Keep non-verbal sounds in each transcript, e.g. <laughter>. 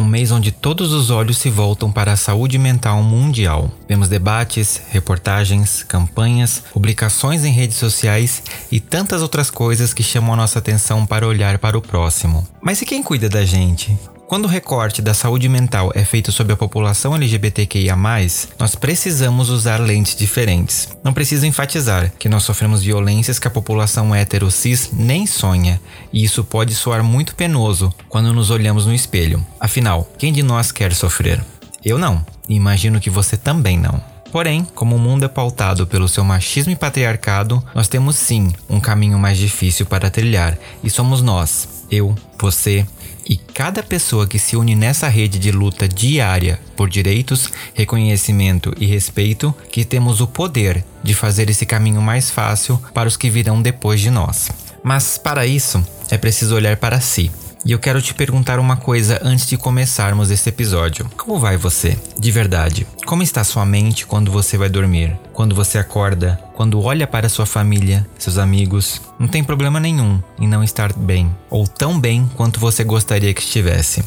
um mês onde todos os olhos se voltam para a saúde mental mundial. Vemos debates, reportagens, campanhas, publicações em redes sociais e tantas outras coisas que chamam a nossa atenção para olhar para o próximo. Mas e quem cuida da gente? Quando o recorte da saúde mental é feito sobre a população LGBTQIA, nós precisamos usar lentes diferentes. Não preciso enfatizar que nós sofremos violências que a população hétero cis nem sonha, e isso pode soar muito penoso quando nos olhamos no espelho. Afinal, quem de nós quer sofrer? Eu não, e imagino que você também não. Porém, como o mundo é pautado pelo seu machismo e patriarcado, nós temos sim um caminho mais difícil para trilhar, e somos nós, eu, você, e cada pessoa que se une nessa rede de luta diária por direitos, reconhecimento e respeito, que temos o poder de fazer esse caminho mais fácil para os que virão depois de nós. Mas para isso, é preciso olhar para si e eu quero te perguntar uma coisa antes de começarmos esse episódio. Como vai você? De verdade. Como está sua mente quando você vai dormir? Quando você acorda? Quando olha para sua família, seus amigos? Não tem problema nenhum em não estar bem, ou tão bem quanto você gostaria que estivesse.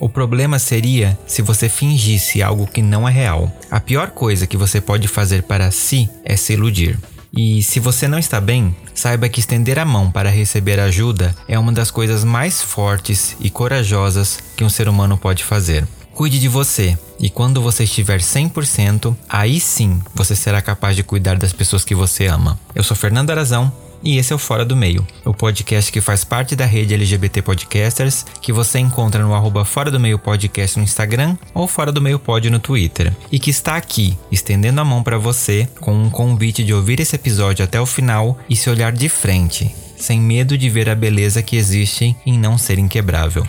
O problema seria se você fingisse algo que não é real. A pior coisa que você pode fazer para si é se iludir. E se você não está bem, saiba que estender a mão para receber ajuda é uma das coisas mais fortes e corajosas que um ser humano pode fazer. Cuide de você, e quando você estiver 100%, aí sim você será capaz de cuidar das pessoas que você ama. Eu sou Fernando Arazão e esse é o Fora do Meio, o podcast que faz parte da rede LGBT Podcasters, que você encontra no arroba Fora do Meio Podcast no Instagram ou Fora do Meio Pod no Twitter, e que está aqui, estendendo a mão para você, com um convite de ouvir esse episódio até o final e se olhar de frente, sem medo de ver a beleza que existe em não ser inquebrável.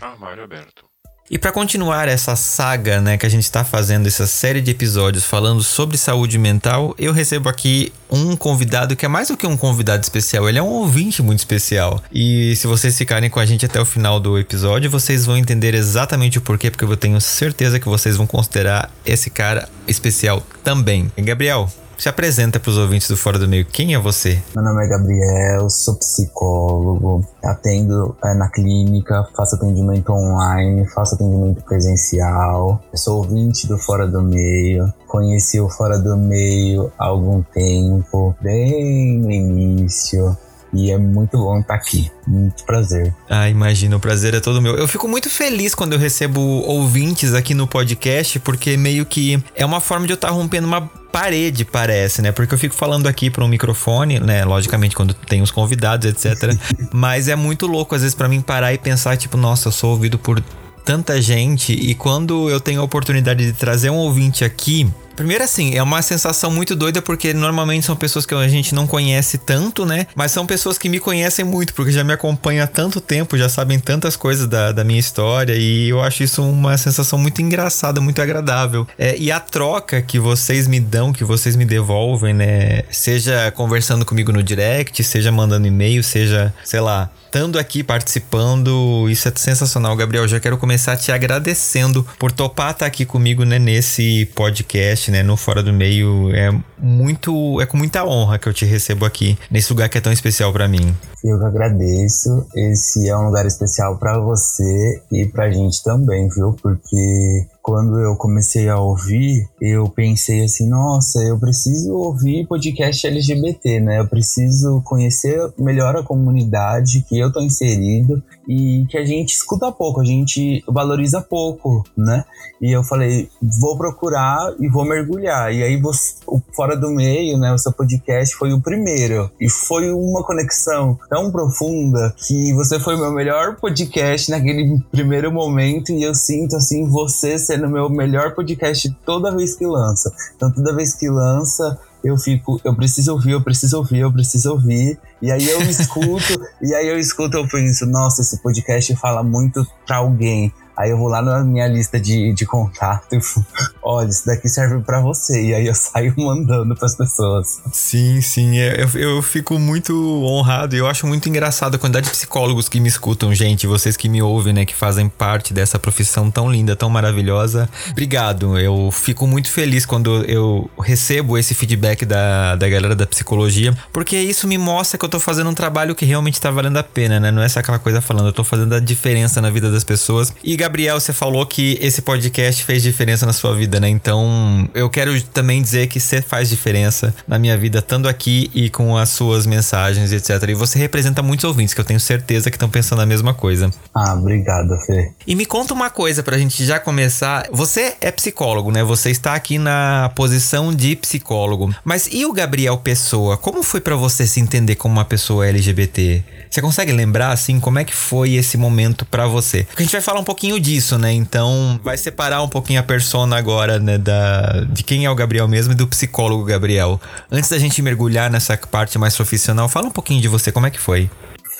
Armário aberto. E para continuar essa saga, né, que a gente está fazendo essa série de episódios falando sobre saúde mental, eu recebo aqui um convidado que é mais do que um convidado especial, ele é um ouvinte muito especial. E se vocês ficarem com a gente até o final do episódio, vocês vão entender exatamente o porquê, porque eu tenho certeza que vocês vão considerar esse cara especial também. Gabriel, se apresenta para os ouvintes do Fora do Meio. Quem é você? Meu nome é Gabriel, sou psicólogo, atendo é, na clínica, faço atendimento online, faço atendimento presencial. sou ouvinte do Fora do Meio. Conheci o Fora do Meio há algum tempo, bem no início. E é muito bom estar aqui. Muito prazer. Ah, imagino, o prazer é todo meu. Eu fico muito feliz quando eu recebo ouvintes aqui no podcast, porque meio que é uma forma de eu estar rompendo uma parede, parece, né? Porque eu fico falando aqui para um microfone, né? Logicamente, quando tem os convidados, etc. <laughs> Mas é muito louco, às vezes, para mim parar e pensar, tipo, nossa, eu sou ouvido por tanta gente. E quando eu tenho a oportunidade de trazer um ouvinte aqui Primeiro, assim, é uma sensação muito doida porque normalmente são pessoas que a gente não conhece tanto, né? Mas são pessoas que me conhecem muito, porque já me acompanham há tanto tempo, já sabem tantas coisas da, da minha história e eu acho isso uma sensação muito engraçada, muito agradável. É, e a troca que vocês me dão, que vocês me devolvem, né? Seja conversando comigo no direct, seja mandando e-mail, seja, sei lá, estando aqui participando, isso é sensacional, Gabriel. Já quero começar te agradecendo por topar estar aqui comigo né, nesse podcast né, no Fora do Meio, é muito, é com muita honra que eu te recebo aqui nesse lugar que é tão especial para mim. Eu que agradeço. Esse é um lugar especial para você e pra gente também, viu? Porque quando eu comecei a ouvir, eu pensei assim, nossa, eu preciso ouvir podcast LGBT, né? Eu preciso conhecer melhor a comunidade que eu tô inserido e que a gente escuta pouco, a gente valoriza pouco, né? E eu falei, vou procurar e vou mergulhar. E aí você, o Fora do Meio, né, o seu podcast foi o primeiro e foi uma conexão tão profunda que você foi meu melhor podcast naquele primeiro momento e eu sinto assim você sendo meu melhor podcast toda vez que lança. Então toda vez que lança eu fico, eu preciso ouvir, eu preciso ouvir, eu preciso ouvir. E aí eu <laughs> escuto, e aí eu escuto, eu penso, nossa, esse podcast fala muito pra alguém. Aí eu vou lá na minha lista de, de contato e falo, <laughs> olha, isso daqui serve para você. E aí eu saio <laughs> mandando para as pessoas. Sim, sim. É, eu, eu fico muito honrado e eu acho muito engraçado a quantidade de psicólogos que me escutam, gente. Vocês que me ouvem, né? Que fazem parte dessa profissão tão linda, tão maravilhosa. Obrigado. Eu fico muito feliz quando eu recebo esse feedback da, da galera da psicologia, porque isso me mostra que eu tô fazendo um trabalho que realmente tá valendo a pena, né? Não é só aquela coisa falando, eu tô fazendo a diferença na vida das pessoas. E Gabriel, você falou que esse podcast fez diferença na sua vida, né? Então, eu quero também dizer que você faz diferença na minha vida, estando aqui e com as suas mensagens, etc. E você representa muitos ouvintes, que eu tenho certeza que estão pensando a mesma coisa. Ah, obrigado, Fê. E me conta uma coisa pra gente já começar. Você é psicólogo, né? Você está aqui na posição de psicólogo. Mas e o Gabriel Pessoa? Como foi para você se entender como uma pessoa LGBT? Você consegue lembrar, assim, como é que foi esse momento para você? Porque a gente vai falar um pouquinho disso, né? Então, vai separar um pouquinho a persona agora, né? Da, de quem é o Gabriel mesmo e do psicólogo Gabriel. Antes da gente mergulhar nessa parte mais profissional, fala um pouquinho de você, como é que foi?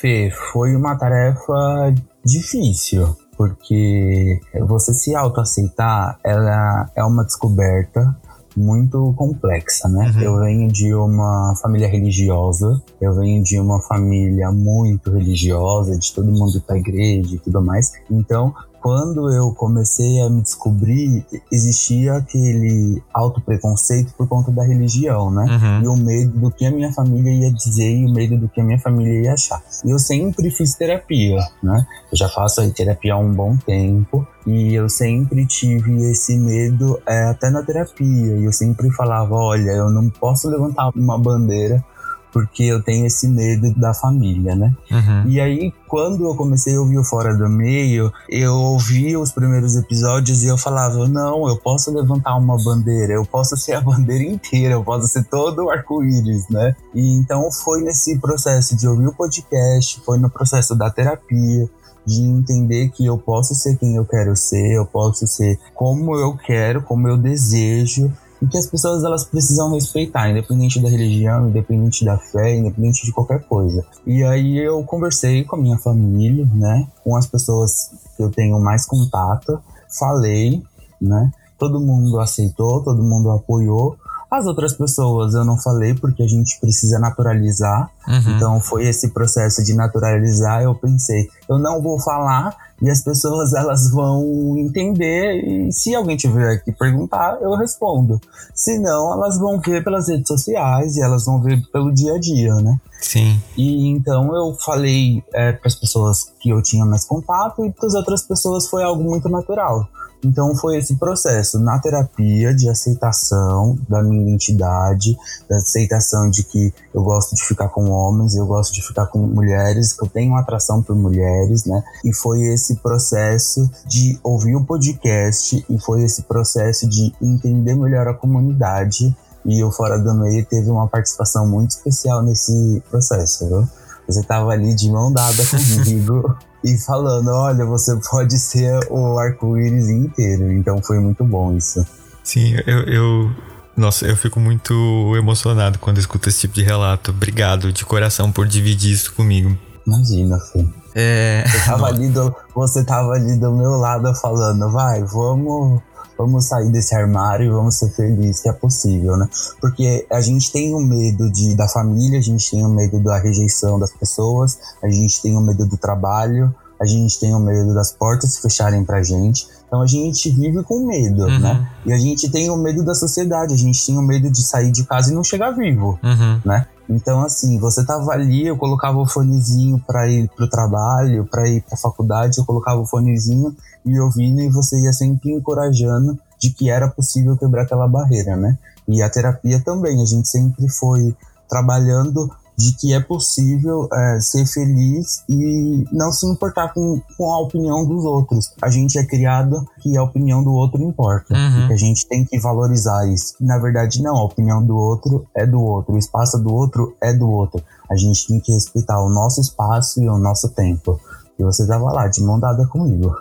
Fê, foi uma tarefa difícil, porque você se autoaceitar, ela é uma descoberta muito complexa, né? Uhum. Eu venho de uma família religiosa, eu venho de uma família muito religiosa, de todo mundo ir pra igreja e tudo mais. Então, quando eu comecei a me descobrir, existia aquele auto-preconceito por conta da religião, né? Uhum. E o medo do que a minha família ia dizer e o medo do que a minha família ia achar. E eu sempre fiz terapia, né? Eu já faço terapia há um bom tempo. E eu sempre tive esse medo é, até na terapia. E eu sempre falava: olha, eu não posso levantar uma bandeira porque eu tenho esse medo da família, né? Uhum. E aí, quando eu comecei a ouvir o Fora do Meio, eu ouvi os primeiros episódios e eu falava: não, eu posso levantar uma bandeira, eu posso ser a <laughs> bandeira inteira, eu posso ser todo o arco-íris, né? E então foi nesse processo de ouvir o podcast, foi no processo da terapia, de entender que eu posso ser quem eu quero ser, eu posso ser como eu quero, como eu desejo, que as pessoas elas precisam respeitar, independente da religião, independente da fé, independente de qualquer coisa. E aí eu conversei com a minha família, né, com as pessoas que eu tenho mais contato, falei, né, todo mundo aceitou, todo mundo apoiou. As outras pessoas eu não falei porque a gente precisa naturalizar. Uhum. Então foi esse processo de naturalizar. Eu pensei, eu não vou falar e as pessoas elas vão entender e se alguém tiver aqui perguntar, eu respondo. Se não, elas vão ver pelas redes sociais e elas vão ver pelo dia a dia, né? Sim. E então eu falei é, para as pessoas que eu tinha mais contato e para as outras pessoas foi algo muito natural. Então foi esse processo na terapia de aceitação da minha identidade, da aceitação de que eu gosto de ficar com homens, eu gosto de ficar com mulheres, que eu tenho atração por mulheres, né? E foi esse processo de ouvir o podcast e foi esse processo de entender melhor a comunidade e o Fora do Meio teve uma participação muito especial nesse processo, viu? Você tava ali de mão dada comigo <laughs> e falando: olha, você pode ser o arco-íris inteiro. Então foi muito bom isso. Sim, eu, eu. Nossa, eu fico muito emocionado quando escuto esse tipo de relato. Obrigado de coração por dividir isso comigo. Imagina, Fê. É... Você tava, <laughs> ali do, você tava ali do meu lado falando, vai, vamos vamos sair desse armário e vamos ser felizes, que é possível, né? Porque a gente tem o medo de, da família, a gente tem o medo da rejeição das pessoas, a gente tem o medo do trabalho, a gente tem o medo das portas se fecharem pra gente. Então a gente vive com medo, uhum. né? E a gente tem o medo da sociedade, a gente tem o medo de sair de casa e não chegar vivo, uhum. né? Então, assim, você tava ali, eu colocava o fonezinho para ir pro trabalho, para ir pra faculdade, eu colocava o fonezinho e ouvindo, e você ia sempre encorajando de que era possível quebrar aquela barreira, né? E a terapia também, a gente sempre foi trabalhando de que é possível é, ser feliz e não se importar com, com a opinião dos outros. A gente é criado que a opinião do outro importa, uhum. que a gente tem que valorizar isso. Na verdade, não, a opinião do outro é do outro, o espaço do outro é do outro. A gente tem que respeitar o nosso espaço e o nosso tempo. E você tava lá, de mão dada comigo.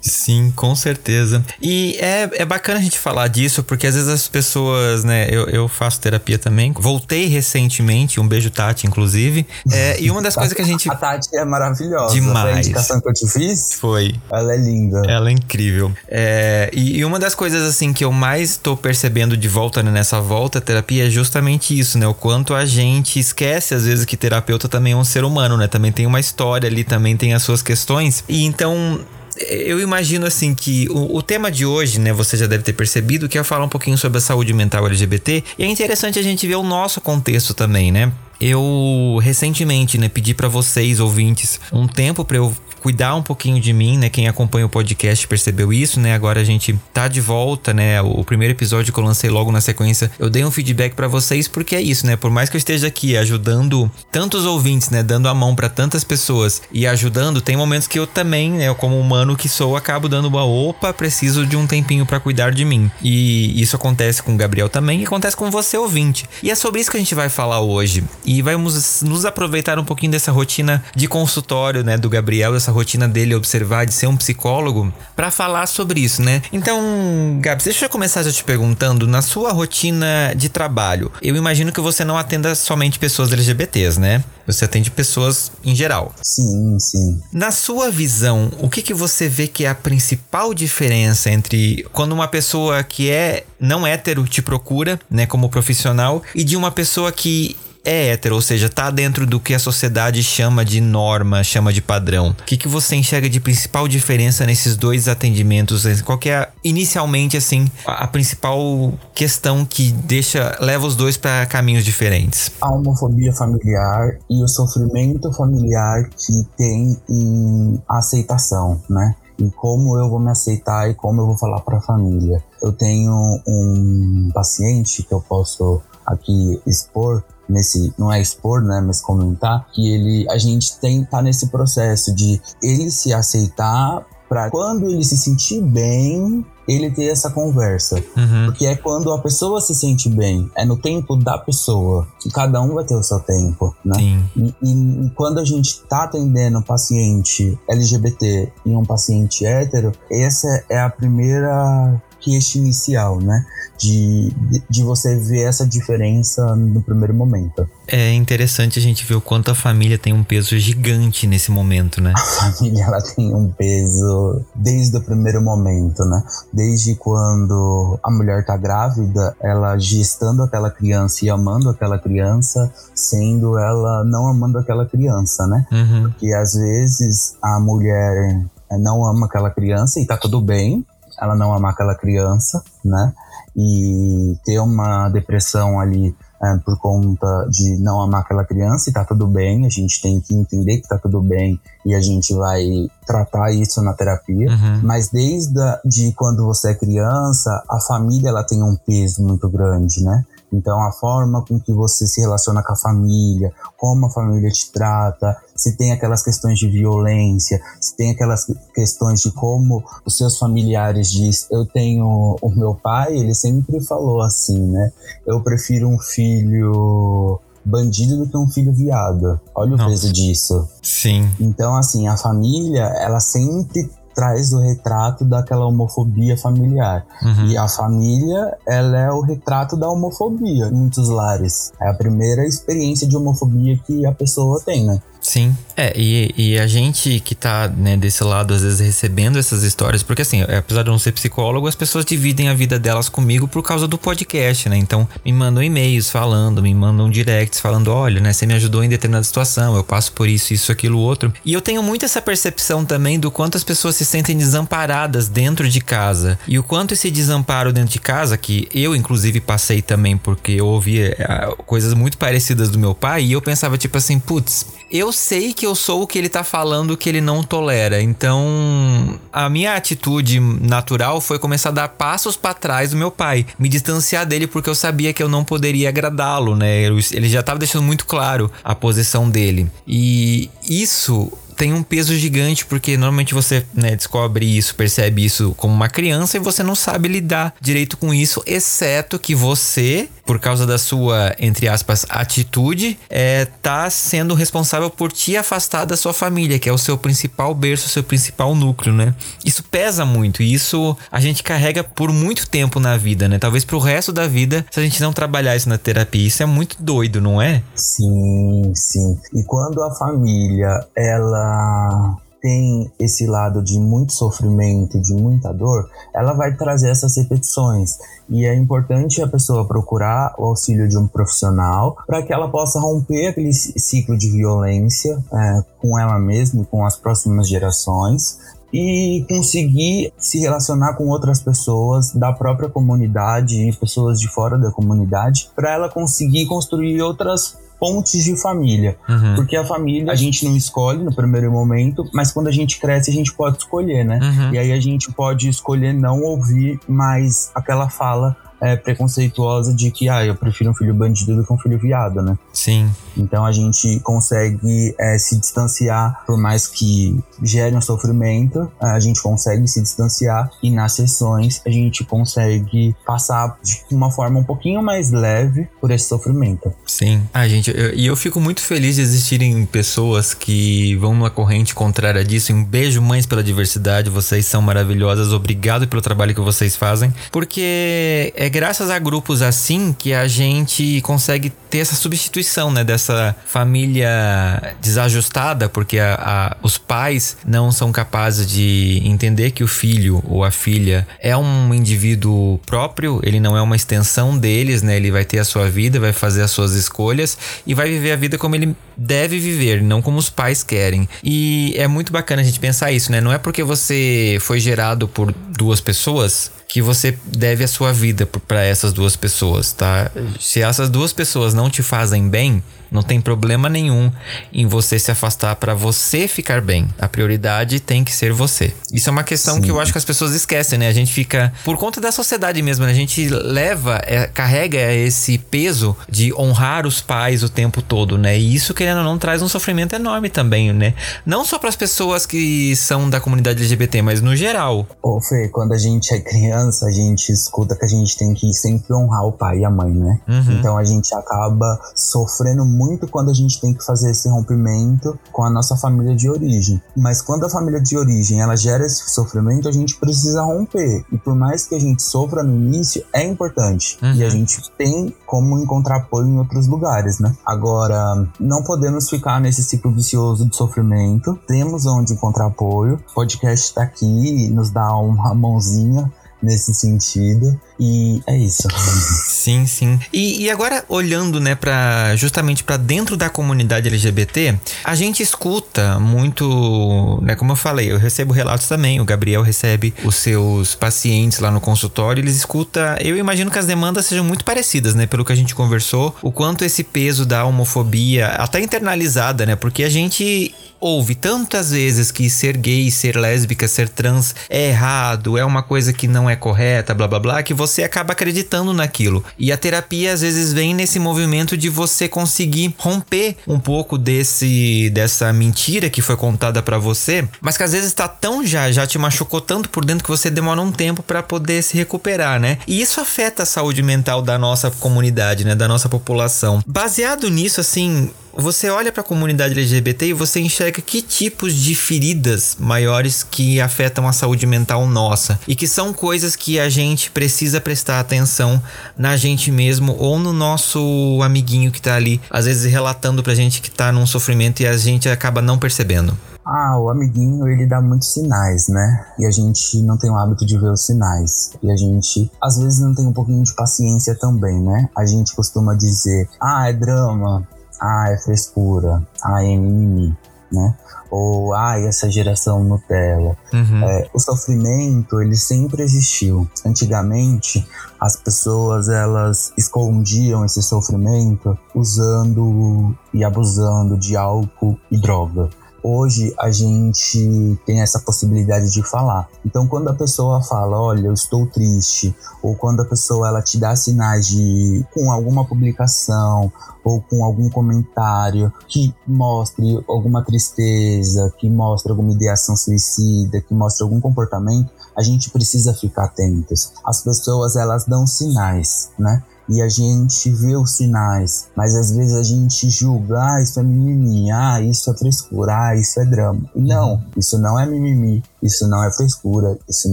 Sim, com certeza. E é, é bacana a gente falar disso, porque às vezes as pessoas, né? Eu, eu faço terapia também. Voltei recentemente, um beijo, Tati, inclusive. É, e uma das <laughs> coisas que a gente. <laughs> A Tati é maravilhosa. Demais. A indicação que eu te fiz? Foi. Ela é linda. Ela é incrível. É, e, e, uma das coisas, assim, que eu mais tô percebendo de volta né, nessa volta à terapia é justamente isso, né? O quanto a gente esquece, às vezes, que terapeuta também é um ser humano, né? Também tem uma história ali, também tem as suas questões. E então eu imagino assim que o, o, tema de hoje, né, você já deve ter percebido, que é falar um pouquinho sobre a saúde mental LGBT, e é interessante a gente ver o nosso contexto também, né? Eu recentemente, né, pedi para vocês ouvintes um tempo para eu cuidar um pouquinho de mim, né? Quem acompanha o podcast percebeu isso, né? Agora a gente tá de volta, né? O primeiro episódio que eu lancei logo na sequência, eu dei um feedback para vocês porque é isso, né? Por mais que eu esteja aqui ajudando tantos ouvintes, né, dando a mão para tantas pessoas e ajudando, tem momentos que eu também, né, como humano que sou, acabo dando uma opa, preciso de um tempinho para cuidar de mim. E isso acontece com o Gabriel também e acontece com você ouvinte. E é sobre isso que a gente vai falar hoje. E vamos nos aproveitar um pouquinho dessa rotina de consultório, né, do Gabriel, dessa rotina dele observar de ser um psicólogo para falar sobre isso, né? Então, Gabs, deixa eu começar já te perguntando, na sua rotina de trabalho, eu imagino que você não atenda somente pessoas LGBTs, né? Você atende pessoas em geral. Sim, sim. Na sua visão, o que, que você vê que é a principal diferença entre quando uma pessoa que é não hétero te procura, né, como profissional, e de uma pessoa que é hétero, ou seja, tá dentro do que a sociedade chama de norma, chama de padrão. O que, que você enxerga de principal diferença nesses dois atendimentos? Qual que é, inicialmente, assim, a, principal questão que deixa, leva os dois para caminhos diferentes? A homofobia familiar e o sofrimento familiar que tem em aceitação, né? e como eu vou me aceitar e como eu vou falar para a família. Eu tenho um paciente que eu posso aqui expor nesse não é expor, né, mas comentar que ele a gente tem tá nesse processo de ele se aceitar para quando ele se sentir bem, ele ter essa conversa. Uhum. Porque é quando a pessoa se sente bem, é no tempo da pessoa, que cada um vai ter o seu tempo, né? E, e, e, quando a gente tá atendendo um paciente LGBT e um paciente hétero, essa é a primeira queixa inicial, né? De, de você ver essa diferença no primeiro momento. É interessante a gente ver o quanto a família tem um peso gigante nesse momento, né? A família ela tem um peso desde o primeiro momento, né? Desde quando a mulher tá grávida, ela gestando aquela criança e amando aquela criança, sendo ela não amando aquela criança, né? Uhum. Porque às vezes a mulher não ama aquela criança e tá tudo bem, ela não amar aquela criança, né? E ter uma depressão ali é, por conta de não amar aquela criança e tá tudo bem, a gente tem que entender que tá tudo bem e a gente vai tratar isso na terapia. Uhum. Mas desde a, de quando você é criança, a família ela tem um peso muito grande, né? Então, a forma com que você se relaciona com a família, como a família te trata, se tem aquelas questões de violência, se tem aquelas questões de como os seus familiares diz. Eu tenho o meu pai, ele sempre falou assim, né? Eu prefiro um filho bandido do que um filho viado. Olha o Nossa. peso disso. Sim. Então, assim, a família, ela sempre traz o retrato daquela homofobia familiar. Uhum. E a família, ela é o retrato da homofobia em muitos lares. É a primeira experiência de homofobia que a pessoa tem, né? Sim. É, e, e a gente que tá, né, desse lado, às vezes recebendo essas histórias, porque assim, apesar de eu não ser psicólogo, as pessoas dividem a vida delas comigo por causa do podcast, né? Então, me mandam e-mails falando, me mandam directs falando: olha, né, você me ajudou em determinada situação, eu passo por isso, isso, aquilo, outro. E eu tenho muito essa percepção também do quanto as pessoas se sentem desamparadas dentro de casa. E o quanto esse desamparo dentro de casa, que eu, inclusive, passei também, porque eu ouvia é, coisas muito parecidas do meu pai, e eu pensava, tipo assim, putz, eu sei que eu sou o que ele tá falando que ele não tolera. Então, a minha atitude natural foi começar a dar passos para trás do meu pai, me distanciar dele porque eu sabia que eu não poderia agradá-lo, né? Ele já tava deixando muito claro a posição dele. E isso tem um peso gigante, porque normalmente você né, descobre isso, percebe isso como uma criança e você não sabe lidar direito com isso, exceto que você por causa da sua, entre aspas, atitude, é, tá sendo responsável por te afastar da sua família, que é o seu principal berço, o seu principal núcleo, né? Isso pesa muito e isso a gente carrega por muito tempo na vida, né? Talvez pro resto da vida, se a gente não trabalhar isso na terapia. Isso é muito doido, não é? Sim, sim. E quando a família, ela tem esse lado de muito sofrimento, de muita dor, ela vai trazer essas repetições. E é importante a pessoa procurar o auxílio de um profissional para que ela possa romper aquele ciclo de violência é, com ela mesma e com as próximas gerações, e conseguir se relacionar com outras pessoas da própria comunidade e pessoas de fora da comunidade para ela conseguir construir outras pontes de família. Uhum. Porque a família a gente não escolhe no primeiro momento, mas quando a gente cresce a gente pode escolher, né? Uhum. E aí a gente pode escolher não ouvir mais aquela fala é, preconceituosa de que ah, eu prefiro um filho bandido do que um filho viado, né? Sim. Então a gente consegue é, se distanciar, por mais que gere um sofrimento, a gente consegue se distanciar e nas sessões a gente consegue passar de uma forma um pouquinho mais leve por esse sofrimento. Sim. Ah, gente, e eu, eu, fico muito feliz de existirem pessoas que vão numa corrente contrária disso. um beijo, mães, pela diversidade. Vocês são maravilhosas. Obrigado pelo trabalho que vocês fazem. Porque é graças a grupos assim que a gente consegue ter essa substituição, né? Dessa família desajustada, porque a, a, os pais não são capazes de entender que o filho ou a filha é um indivíduo próprio, ele não é uma extensão deles, né? Ele vai ter a sua vida, vai fazer as suas escolhas e vai viver a vida como ele deve viver, não como os pais querem. E é muito bacana a gente pensar isso, né? Não é porque você foi gerado por duas pessoas que você deve a sua vida para essas duas pessoas, tá? Se essas duas pessoas não te fazem bem, não tem problema nenhum em você se afastar para você ficar bem. A prioridade tem que ser você. Isso é uma questão Sim. que eu acho que as pessoas esquecem, né? A gente fica por conta da sociedade mesmo, né? A gente leva, é, carrega esse peso de honrar os pais o tempo todo, né? E isso querendo ou não traz um sofrimento enorme também, né? Não só para as pessoas que são da comunidade LGBT, mas no geral. Ô Fê, quando a gente é criança, a gente escuta que a gente tem que sempre honrar o pai e a mãe, né? Uhum. Então a gente acaba sofrendo muito quando a gente tem que fazer esse rompimento com a nossa família de origem. Mas quando a família de origem ela gera esse sofrimento, a gente precisa romper. E por mais que a gente sofra no início, é importante. Uhum. E a gente tem como encontrar apoio em outros lugares, né? Agora, não podemos ficar nesse ciclo vicioso de sofrimento. Temos onde encontrar apoio. O podcast está aqui, nos dá uma mãozinha nesse sentido. E é isso. <laughs> Sim, sim. E, e agora, olhando, né, para justamente para dentro da comunidade LGBT, a gente escuta muito, né, como eu falei, eu recebo relatos também, o Gabriel recebe os seus pacientes lá no consultório, eles escuta, eu imagino que as demandas sejam muito parecidas, né, pelo que a gente conversou, o quanto esse peso da homofobia, até internalizada, né, porque a gente ouve tantas vezes que ser gay, ser lésbica, ser trans é errado, é uma coisa que não é correta, blá blá blá, que você acaba acreditando naquilo. E a terapia às vezes vem nesse movimento de você conseguir romper um pouco desse dessa mentira que foi contada para você, mas que às vezes tá tão já, já te machucou tanto por dentro que você demora um tempo para poder se recuperar, né? E isso afeta a saúde mental da nossa comunidade, né, da nossa população. Baseado nisso assim, você olha para a comunidade LGBT e você enxerga que tipos de feridas maiores que afetam a saúde mental nossa e que são coisas que a gente precisa prestar atenção na gente mesmo ou no nosso amiguinho que tá ali, às vezes relatando pra gente que tá num sofrimento e a gente acaba não percebendo. Ah, o amiguinho ele dá muitos sinais, né? E a gente não tem o hábito de ver os sinais. E a gente, às vezes, não tem um pouquinho de paciência também, né? A gente costuma dizer, ah, é drama, ah, é frescura, ah, é mimimi, né? Ou, ah, essa geração Nutella. Uhum. É, o sofrimento, ele sempre existiu. Antigamente, as pessoas, elas escondiam esse sofrimento usando e abusando de álcool e droga hoje a gente tem essa possibilidade de falar. Então, quando a pessoa fala, olha, eu estou triste, ou quando a pessoa ela te dá sinais de com alguma publicação ou com algum comentário que mostre alguma tristeza, que mostre alguma ideação suicida, que mostre algum comportamento, a gente precisa ficar atentos. As pessoas elas dão sinais, né? E a gente vê os sinais, mas às vezes a gente julga, ah, isso é mimimi, ah, isso é frescura, ah, isso é drama. E não, isso não é mimimi, isso não é frescura, isso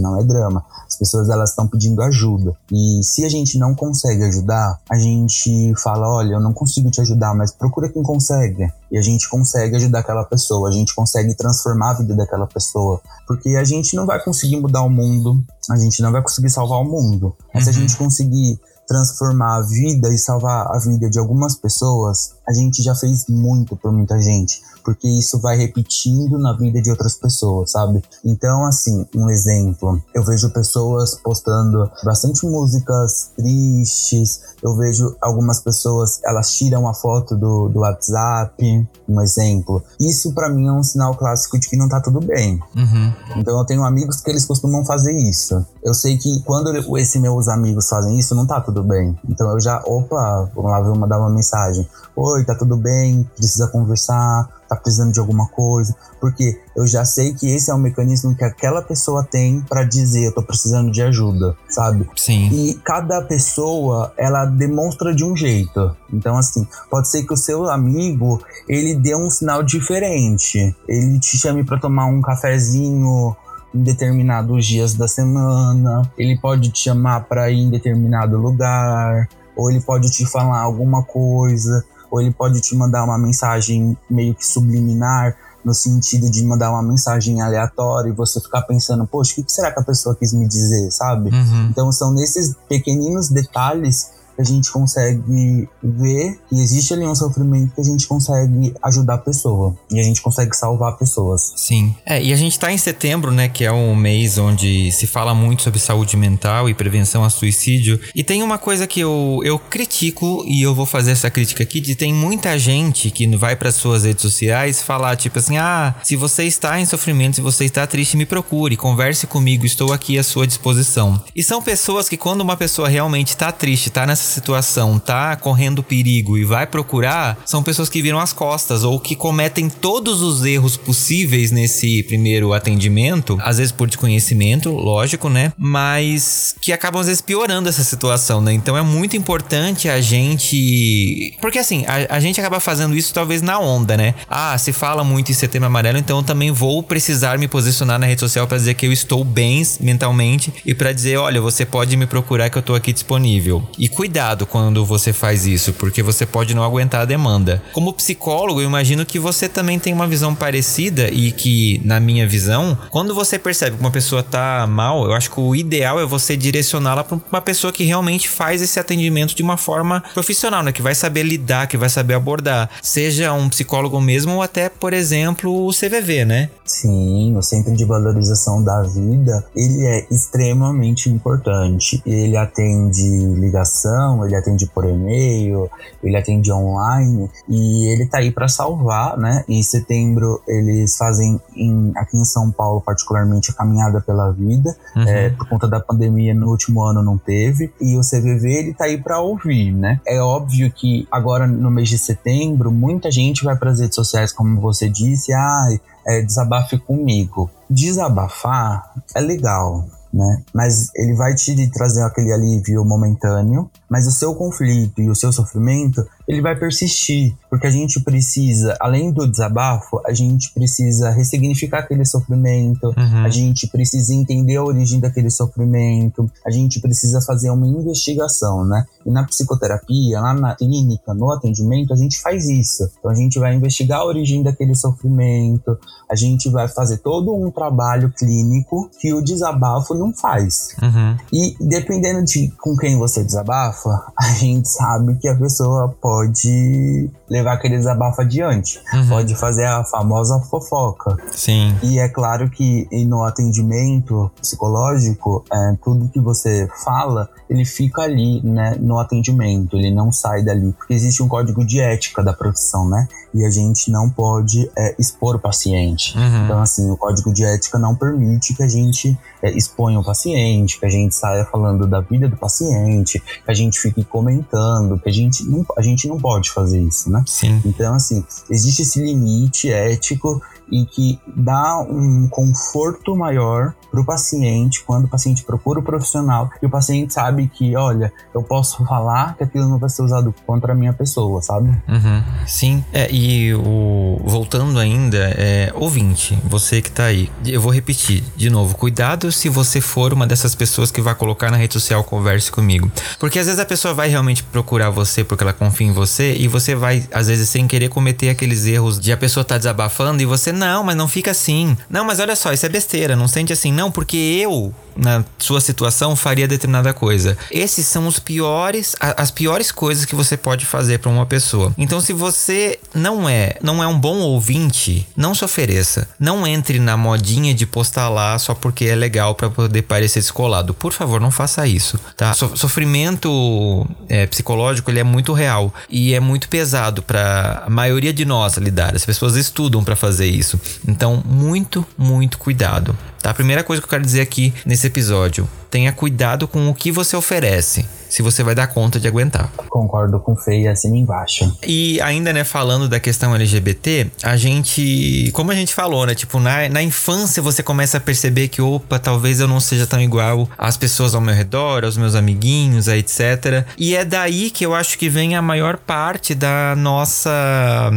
não é drama. As pessoas elas estão pedindo ajuda. E se a gente não consegue ajudar, a gente fala, olha, eu não consigo te ajudar, mas procura quem consegue. E a gente consegue ajudar aquela pessoa, a gente consegue transformar a vida daquela pessoa. Porque a gente não vai conseguir mudar o mundo, a gente não vai conseguir salvar o mundo. Mas uhum. se a gente conseguir transformar a vida e salvar a vida de algumas pessoas, a gente já fez muito por muita gente, porque isso vai repetindo na vida de outras pessoas, sabe? Então, assim, um exemplo, eu vejo pessoas postando bastante músicas tristes, eu vejo algumas pessoas, elas tiram a foto do, do WhatsApp, um exemplo. Isso para mim é um sinal clássico de que não tá tudo bem. Uhum. Então eu tenho amigos que eles costumam fazer isso. Eu sei que quando esses meus amigos fazem isso, não tá tudo bem. Então eu já, opa, vamos lá, vou mandar uma mensagem. Oi, tá tudo bem? Precisa conversar? Tá precisando de alguma coisa? Porque eu já sei que esse é o mecanismo que aquela pessoa tem para dizer, eu tô precisando de ajuda, sabe? Sim. E cada pessoa, ela demonstra de um jeito. Então, assim, pode ser que o seu amigo, ele dê um sinal diferente. Ele te chame para tomar um cafezinho em determinados dias da semana, ele pode te chamar para ir em determinado lugar, ou ele pode te falar alguma coisa, ou ele pode te mandar uma mensagem meio que subliminar, no sentido de mandar uma mensagem aleatória e você ficar pensando, poxa, o que será que a pessoa quis me dizer, sabe? Uhum. Então são nesses pequeninos detalhes a gente consegue ver que existe ali um sofrimento que a gente consegue ajudar a pessoa e a gente consegue salvar pessoas. Sim. É, e a gente tá em setembro, né, que é um mês onde se fala muito sobre saúde mental e prevenção a suicídio. E tem uma coisa que eu, eu critico e eu vou fazer essa crítica aqui de tem muita gente que vai para suas redes sociais falar tipo assim: "Ah, se você está em sofrimento, se você está triste, me procure, converse comigo, estou aqui à sua disposição". E são pessoas que quando uma pessoa realmente está triste, está nessa situação tá correndo perigo e vai procurar, são pessoas que viram as costas ou que cometem todos os erros possíveis nesse primeiro atendimento, às vezes por desconhecimento, lógico, né? Mas que acabam às vezes piorando essa situação, né? Então é muito importante a gente. Porque assim, a, a gente acaba fazendo isso talvez na onda, né? Ah, se fala muito em setembro amarelo, então eu também vou precisar me posicionar na rede social para dizer que eu estou bem mentalmente e para dizer, olha, você pode me procurar que eu tô aqui disponível. E cuidado cuidado quando você faz isso, porque você pode não aguentar a demanda. Como psicólogo, eu imagino que você também tem uma visão parecida e que, na minha visão, quando você percebe que uma pessoa tá mal, eu acho que o ideal é você direcioná-la para uma pessoa que realmente faz esse atendimento de uma forma profissional, né? Que vai saber lidar, que vai saber abordar. Seja um psicólogo mesmo ou até, por exemplo, o CVV, né? Sim, o Centro de Valorização da Vida, ele é extremamente importante. Ele atende ligação ele atende por e-mail, ele atende online e ele tá aí para salvar, né? Em setembro eles fazem em, aqui em São Paulo particularmente a caminhada pela vida, uhum. é, por conta da pandemia no último ano não teve e o CVV ele tá aí para ouvir, né? É óbvio que agora no mês de setembro muita gente vai para as redes sociais como você disse, ah, é, desabafe comigo. Desabafar é legal, né? Mas ele vai te trazer aquele alívio momentâneo, mas o seu conflito e o seu sofrimento, ele vai persistir, porque a gente precisa, além do desabafo, a gente precisa ressignificar aquele sofrimento, uhum. a gente precisa entender a origem daquele sofrimento, a gente precisa fazer uma investigação, né? E na psicoterapia, lá na clínica, no atendimento, a gente faz isso. Então a gente vai investigar a origem daquele sofrimento, a gente vai fazer todo um trabalho clínico que o desabafo não faz. Uhum. E dependendo de com quem você desabafa, <laughs> a gente sabe que a pessoa pode levar aquele desabafo adiante. Uhum. Pode fazer a famosa fofoca. Sim. E é claro que no atendimento psicológico, é, tudo que você fala, ele fica ali, né, no atendimento, ele não sai dali. Porque existe um código de ética da profissão, né? E a gente não pode é, expor o paciente. Uhum. Então, assim, o código de ética não permite que a gente é, exponha o paciente, que a gente saia falando da vida do paciente, que a gente fique comentando, que a gente não, a gente não pode fazer isso, né? Sim. Então, assim, existe esse limite ético e que dá um conforto maior para o paciente quando o paciente procura o profissional e o paciente sabe que, olha, eu posso falar que aquilo não vai ser usado contra a minha pessoa, sabe? Uhum. Sim, é, e o, voltando ainda, é, ouvinte, você que tá aí, eu vou repetir de novo, cuidado se você for uma dessas pessoas que vai colocar na rede social converse comigo. Porque às vezes a pessoa vai realmente procurar você porque ela confia em você e você vai, às vezes, sem querer cometer aqueles erros de a pessoa tá desabafando e você, não, mas não fica assim. Não, mas olha só, isso é besteira, não sente assim, não, porque eu na sua situação faria determinada coisa. Esses são os piores, as piores coisas que você pode fazer para uma pessoa. Então, se você não é, não é um bom ouvinte, não se ofereça. Não entre na modinha de postar lá só porque é legal para poder parecer descolado. Por favor, não faça isso, tá? So sofrimento é, psicológico ele é muito real e é muito pesado para a maioria de nós lidar. As pessoas estudam para fazer isso. Então, muito, muito cuidado. Tá? A primeira coisa que eu quero dizer aqui nesse episódio: tenha cuidado com o que você oferece se você vai dar conta de aguentar. Concordo com o Fê e assim embaixo. E ainda, né, falando da questão LGBT, a gente, como a gente falou, né, tipo, na, na infância você começa a perceber que, opa, talvez eu não seja tão igual às pessoas ao meu redor, aos meus amiguinhos, etc. E é daí que eu acho que vem a maior parte da nossa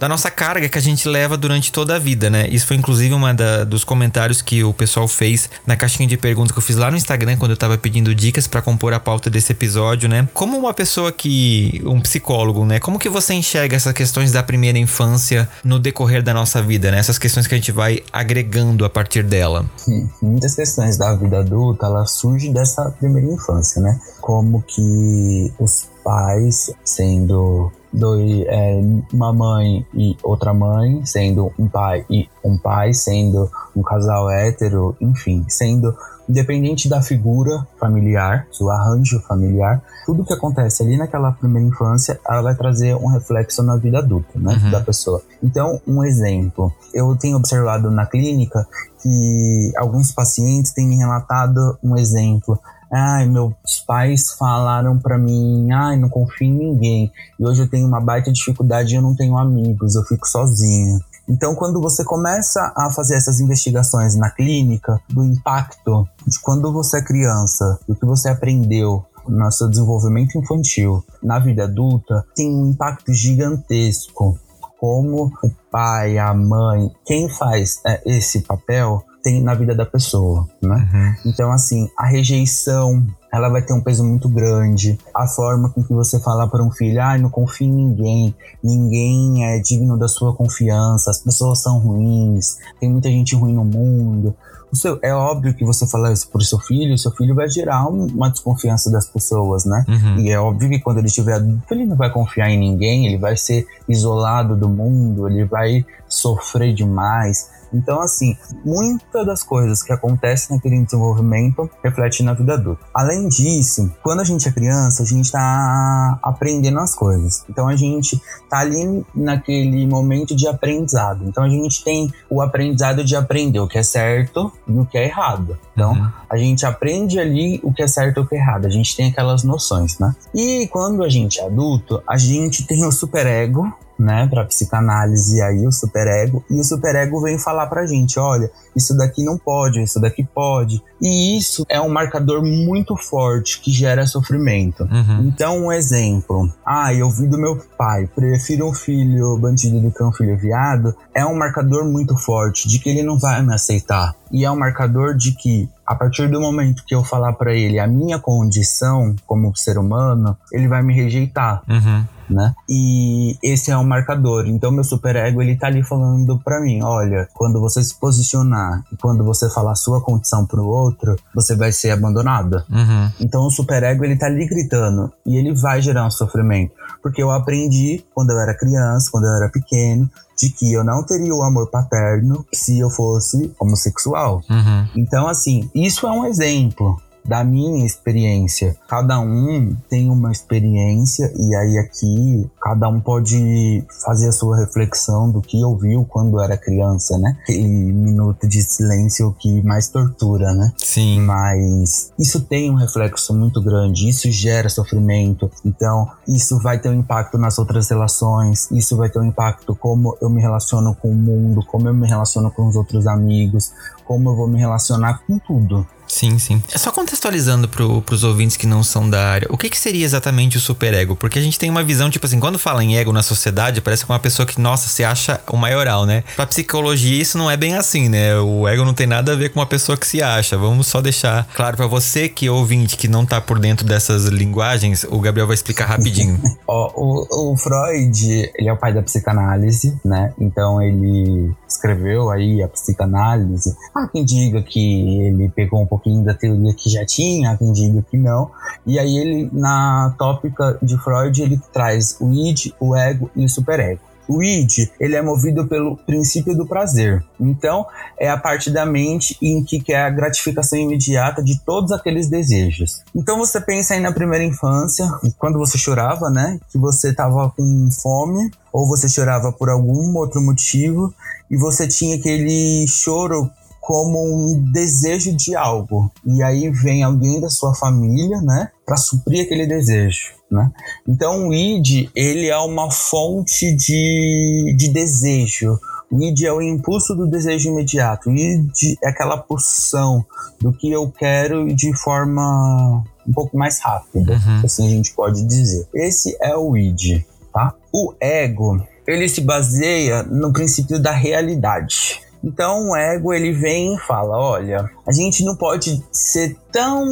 da nossa carga que a gente leva durante toda a vida, né? Isso foi inclusive uma da, dos comentários que o pessoal fez na caixinha de perguntas que eu fiz lá no Instagram quando eu tava pedindo dicas para compor a pauta desse episódio, né? Como uma pessoa que um psicólogo, né? Como que você enxerga essas questões da primeira infância no decorrer da nossa vida, né? Essas questões que a gente vai agregando a partir dela. Sim, muitas questões da vida adulta, ela surge dessa primeira infância, né? Como que os pais, sendo dois, é, uma mãe e outra mãe, sendo um pai e um pai, sendo um casal hétero, enfim, sendo independente da figura familiar, do arranjo familiar, tudo que acontece ali naquela primeira infância, ela vai trazer um reflexo na vida adulta, né, uhum. da pessoa. Então, um exemplo, eu tenho observado na clínica que alguns pacientes têm me relatado um exemplo Ai, meus pais falaram para mim, ai, não confio em ninguém. E hoje eu tenho uma baita dificuldade eu não tenho amigos, eu fico sozinha. Então, quando você começa a fazer essas investigações na clínica, do impacto de quando você é criança, do que você aprendeu no seu desenvolvimento infantil, na vida adulta, tem um impacto gigantesco. Como o pai, a mãe, quem faz é, esse papel tem na vida da pessoa, né? Uhum. Então, assim, a rejeição, ela vai ter um peso muito grande. A forma com que você fala para um filho, ah, não confio em ninguém, ninguém é digno da sua confiança, as pessoas são ruins, tem muita gente ruim no mundo. Seu, é óbvio que você falar isso pro seu filho, seu filho vai gerar uma desconfiança das pessoas, né? Uhum. E é óbvio que quando ele estiver adulto, ele não vai confiar em ninguém, ele vai ser isolado do mundo, ele vai sofrer demais. Então, assim, muitas das coisas que acontecem naquele desenvolvimento refletem na vida adulta. Além disso, quando a gente é criança, a gente está aprendendo as coisas. Então, a gente tá ali naquele momento de aprendizado. Então, a gente tem o aprendizado de aprender o que é certo e o que é errado. Então, uhum. a gente aprende ali o que é certo e o que é errado. A gente tem aquelas noções, né? E quando a gente é adulto, a gente tem o superego, né, para psicanálise aí o superego, e o superego vem falar pra gente, olha, isso daqui não pode, isso daqui pode. E isso é um marcador muito forte que gera sofrimento. Uhum. Então, um exemplo, ah, eu vi do meu pai, prefiro um filho bandido do que um filho viado, é um marcador muito forte de que ele não vai me aceitar. E é um marcador de que a partir do momento que eu falar para ele a minha condição como ser humano, ele vai me rejeitar. Uhum né? E esse é um marcador. Então meu superego ele tá ali falando para mim, olha, quando você se posicionar e quando você falar sua condição pro outro, você vai ser abandonada. Uhum. Então o superego ele tá ali gritando e ele vai gerar um sofrimento, porque eu aprendi quando eu era criança, quando eu era pequeno, de que eu não teria o amor paterno se eu fosse homossexual. Uhum. Então, assim, isso é um exemplo da minha experiência. Cada um tem uma experiência e aí aqui cada um pode fazer a sua reflexão do que ouviu quando era criança, né? Aquele minuto de silêncio que mais tortura, né? Sim. Mas isso tem um reflexo muito grande, isso gera sofrimento. Então, isso vai ter um impacto nas outras relações, isso vai ter um impacto como eu me relaciono com o mundo, como eu me relaciono com os outros amigos, como eu vou me relacionar com tudo. Sim, sim. É só contextualizando pro, pros ouvintes que não são da área, o que, que seria exatamente o superego? Porque a gente tem uma visão, tipo assim, quando fala em ego na sociedade, parece que é uma pessoa que, nossa, se acha o maioral, né? Pra psicologia, isso não é bem assim, né? O ego não tem nada a ver com uma pessoa que se acha. Vamos só deixar claro para você que é ouvinte, que não tá por dentro dessas linguagens, o Gabriel vai explicar rapidinho. <laughs> Ó, o, o Freud, ele é o pai da psicanálise, né? Então ele escreveu aí a psicanálise. Há quem diga que ele pegou um pouquinho da teoria que já tinha, quem diga que não. E aí ele, na tópica de Freud, ele traz o id, o ego e o superego. O id, ele é movido pelo princípio do prazer. Então, é a parte da mente em que quer a gratificação imediata de todos aqueles desejos. Então, você pensa aí na primeira infância, quando você chorava, né? Que você estava com fome, ou você chorava por algum outro motivo, e você tinha aquele choro como um desejo de algo. E aí vem alguém da sua família, né, para suprir aquele desejo, né? Então o id, ele é uma fonte de, de desejo. O id é o impulso do desejo imediato. O id é aquela pulsão do que eu quero de forma um pouco mais rápida, uhum. assim a gente pode dizer. Esse é o id, tá? O ego, ele se baseia no princípio da realidade. Então o ego ele vem e fala: olha, a gente não pode ser tão.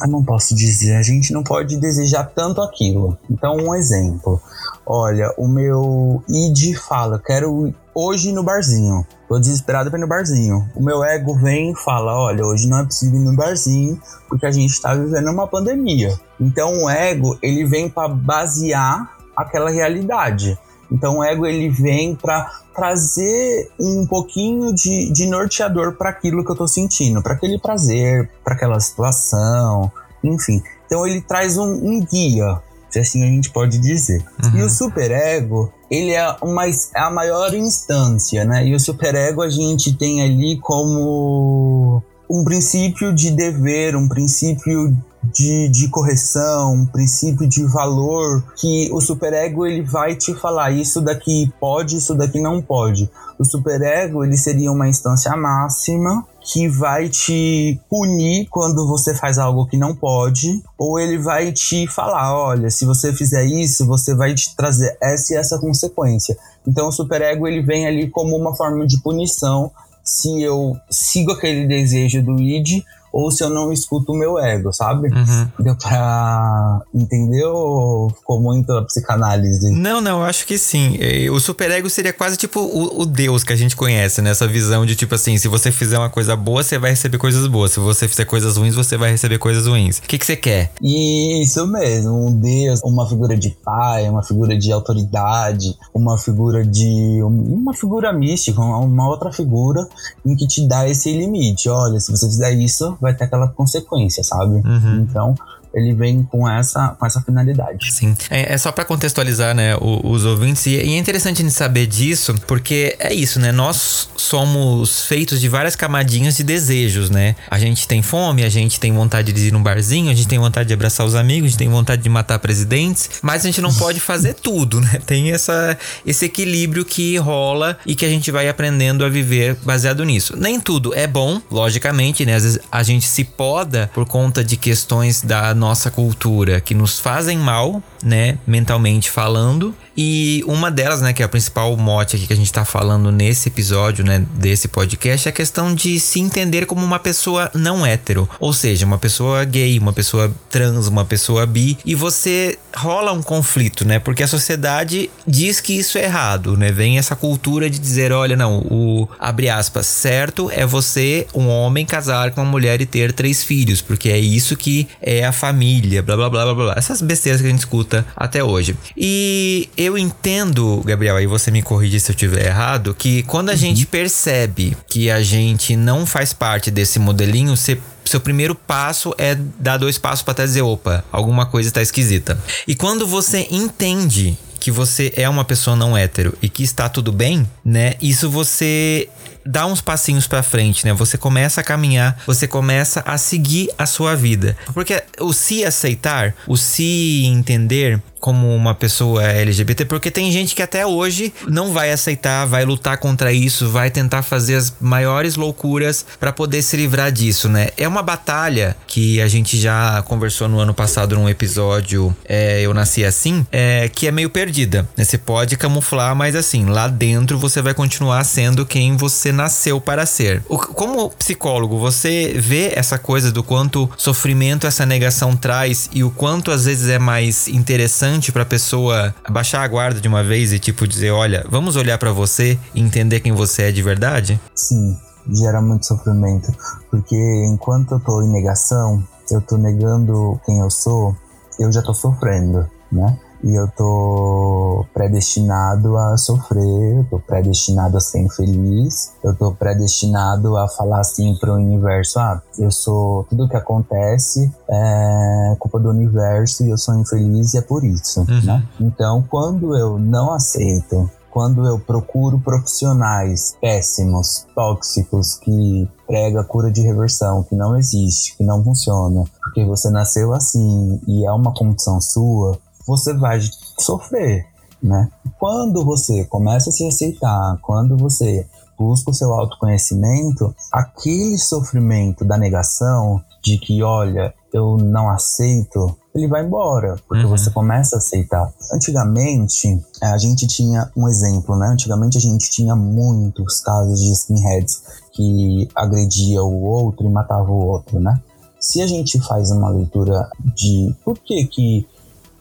Eu não posso dizer, a gente não pode desejar tanto aquilo. Então, um exemplo: olha, o meu id fala, quero hoje ir no barzinho. Tô desesperado pra ir no barzinho. O meu ego vem e fala: olha, hoje não é possível ir no barzinho porque a gente tá vivendo uma pandemia. Então o ego ele vem para basear aquela realidade. Então o ego ele vem para trazer um pouquinho de, de norteador para aquilo que eu estou sentindo, para aquele prazer, para aquela situação, enfim. Então ele traz um, um guia, se assim a gente pode dizer. Uhum. E o superego, ele é, uma, é a maior instância, né? E o superego a gente tem ali como um princípio de dever, um princípio de, de correção, um princípio de valor que o superego ele vai te falar isso daqui pode, isso daqui não pode. O superego ele seria uma instância máxima que vai te punir quando você faz algo que não pode, ou ele vai te falar, olha, se você fizer isso, você vai te trazer essa e essa consequência. Então o superego ele vem ali como uma forma de punição se eu sigo aquele desejo do id ou se eu não escuto o meu ego, sabe? Uhum. Deu pra entender ou ficou muito a psicanálise? Não, não, eu acho que sim. O superego seria quase tipo o, o Deus que a gente conhece, nessa né? visão de tipo assim, se você fizer uma coisa boa, você vai receber coisas boas. Se você fizer coisas ruins, você vai receber coisas ruins. O que, que você quer? Isso mesmo, um Deus, uma figura de pai, uma figura de autoridade, uma figura de. uma figura mística, uma outra figura em que te dá esse limite. Olha, se você fizer isso, vai ter aquela consequência, sabe? Uhum. Então, ele vem com essa, com essa finalidade. Sim. É, é só para contextualizar, né, os, os ouvintes, e, e, é interessante a gente saber disso, porque é isso, né? Nós somos feitos de várias camadinhas de desejos, né? A gente tem fome, a gente tem vontade de ir num barzinho, a gente tem vontade de abraçar os amigos, a gente tem vontade de matar presidentes, mas a gente não pode fazer <laughs> tudo, né? Tem essa, esse equilíbrio que rola e que a gente vai aprendendo a viver baseado nisso. Nem tudo é bom, logicamente, né? Às vezes a gente se poda por conta de questões da nossa cultura que nos fazem mal, né, mentalmente falando, e uma delas, né, que é a principal mote aqui que a gente tá falando nesse episódio, né, desse podcast, é a questão de se entender como uma pessoa não hétero. Ou seja, uma pessoa gay, uma pessoa trans, uma pessoa bi. E você rola um conflito, né? Porque a sociedade diz que isso é errado, né? Vem essa cultura de dizer, olha, não, o abre aspas, certo é você, um homem, casar com uma mulher e ter três filhos, porque é isso que é a família, blá blá blá blá blá. Essas besteiras que a gente escuta até hoje. E eu entendo, Gabriel, aí você me corrige se eu estiver errado, que quando a uhum. gente percebe que a gente não faz parte desse modelinho, você seu primeiro passo é dar dois passos para e dizer, opa, alguma coisa está esquisita. E quando você entende que você é uma pessoa não hétero e que está tudo bem, né? Isso você dá uns passinhos para frente, né? Você começa a caminhar, você começa a seguir a sua vida. Porque o se aceitar, o se entender como uma pessoa LGBT, porque tem gente que até hoje não vai aceitar, vai lutar contra isso, vai tentar fazer as maiores loucuras para poder se livrar disso, né? É uma batalha que a gente já conversou no ano passado num episódio é, Eu Nasci Assim, é, que é meio perdida. Né? Você pode camuflar, mas assim, lá dentro você vai continuar sendo quem você nasceu para ser. O, como psicólogo, você vê essa coisa do quanto sofrimento essa negação traz e o quanto às vezes é mais interessante importante para a pessoa baixar a guarda de uma vez e tipo dizer, olha, vamos olhar para você e entender quem você é de verdade? Sim, gera muito sofrimento, porque enquanto eu tô em negação, eu tô negando quem eu sou, eu já tô sofrendo, né? e eu tô predestinado a sofrer, eu tô predestinado a ser infeliz, eu tô predestinado a falar assim pro universo, ah, eu sou tudo que acontece é culpa do universo e eu sou infeliz e é por isso, uhum. né? Então, quando eu não aceito quando eu procuro profissionais péssimos, tóxicos, que prega cura de reversão, que não existe, que não funciona, porque você nasceu assim e é uma condição sua, você vai sofrer, né? Quando você começa a se aceitar, quando você busca o seu autoconhecimento, aquele sofrimento da negação de que, olha, eu não aceito, ele vai embora, porque uhum. você começa a aceitar. Antigamente, a gente tinha um exemplo, né? Antigamente a gente tinha muitos casos de skinheads que agredia o outro e matava o outro, né? Se a gente faz uma leitura de por que que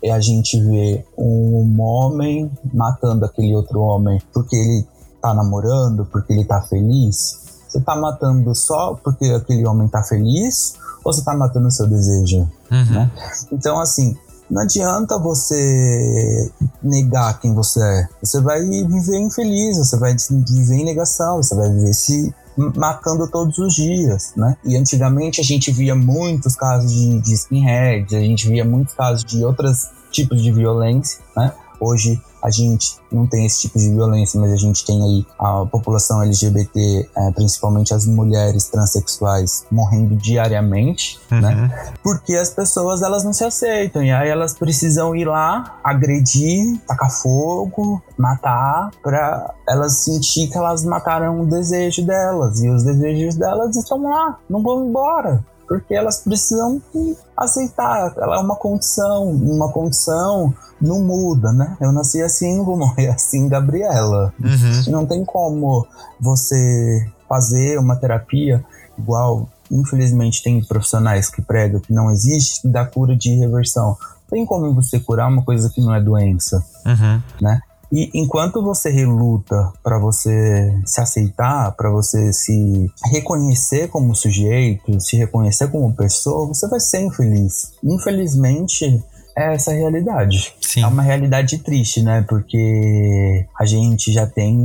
é a gente ver um homem matando aquele outro homem porque ele tá namorando, porque ele tá feliz. Você tá matando só porque aquele homem tá feliz ou você tá matando o seu desejo? Uhum. Né? Então, assim, não adianta você negar quem você é. Você vai viver infeliz, você vai viver em negação, você vai viver se matando todos os dias, né? E antigamente a gente via muitos casos de, de skinhead, a gente via muitos casos de outros tipos de violência, né? Hoje a gente não tem esse tipo de violência, mas a gente tem aí a população LGBT, é, principalmente as mulheres transexuais, morrendo diariamente, uhum. né? Porque as pessoas elas não se aceitam e aí elas precisam ir lá, agredir, tacar fogo, matar, para elas sentir que elas mataram o desejo delas e os desejos delas estão lá, não vão embora porque elas precisam aceitar. Ela é uma condição, uma condição não muda, né? Eu nasci assim, vou morrer assim, Gabriela. Uhum. Não tem como você fazer uma terapia igual. Infelizmente, tem profissionais que pregam que não existe da cura de reversão. Tem como você curar uma coisa que não é doença, uhum. né? E enquanto você reluta para você se aceitar, para você se reconhecer como sujeito, se reconhecer como pessoa, você vai ser infeliz. Infelizmente, é essa realidade. Sim. É uma realidade triste, né? Porque a gente já tem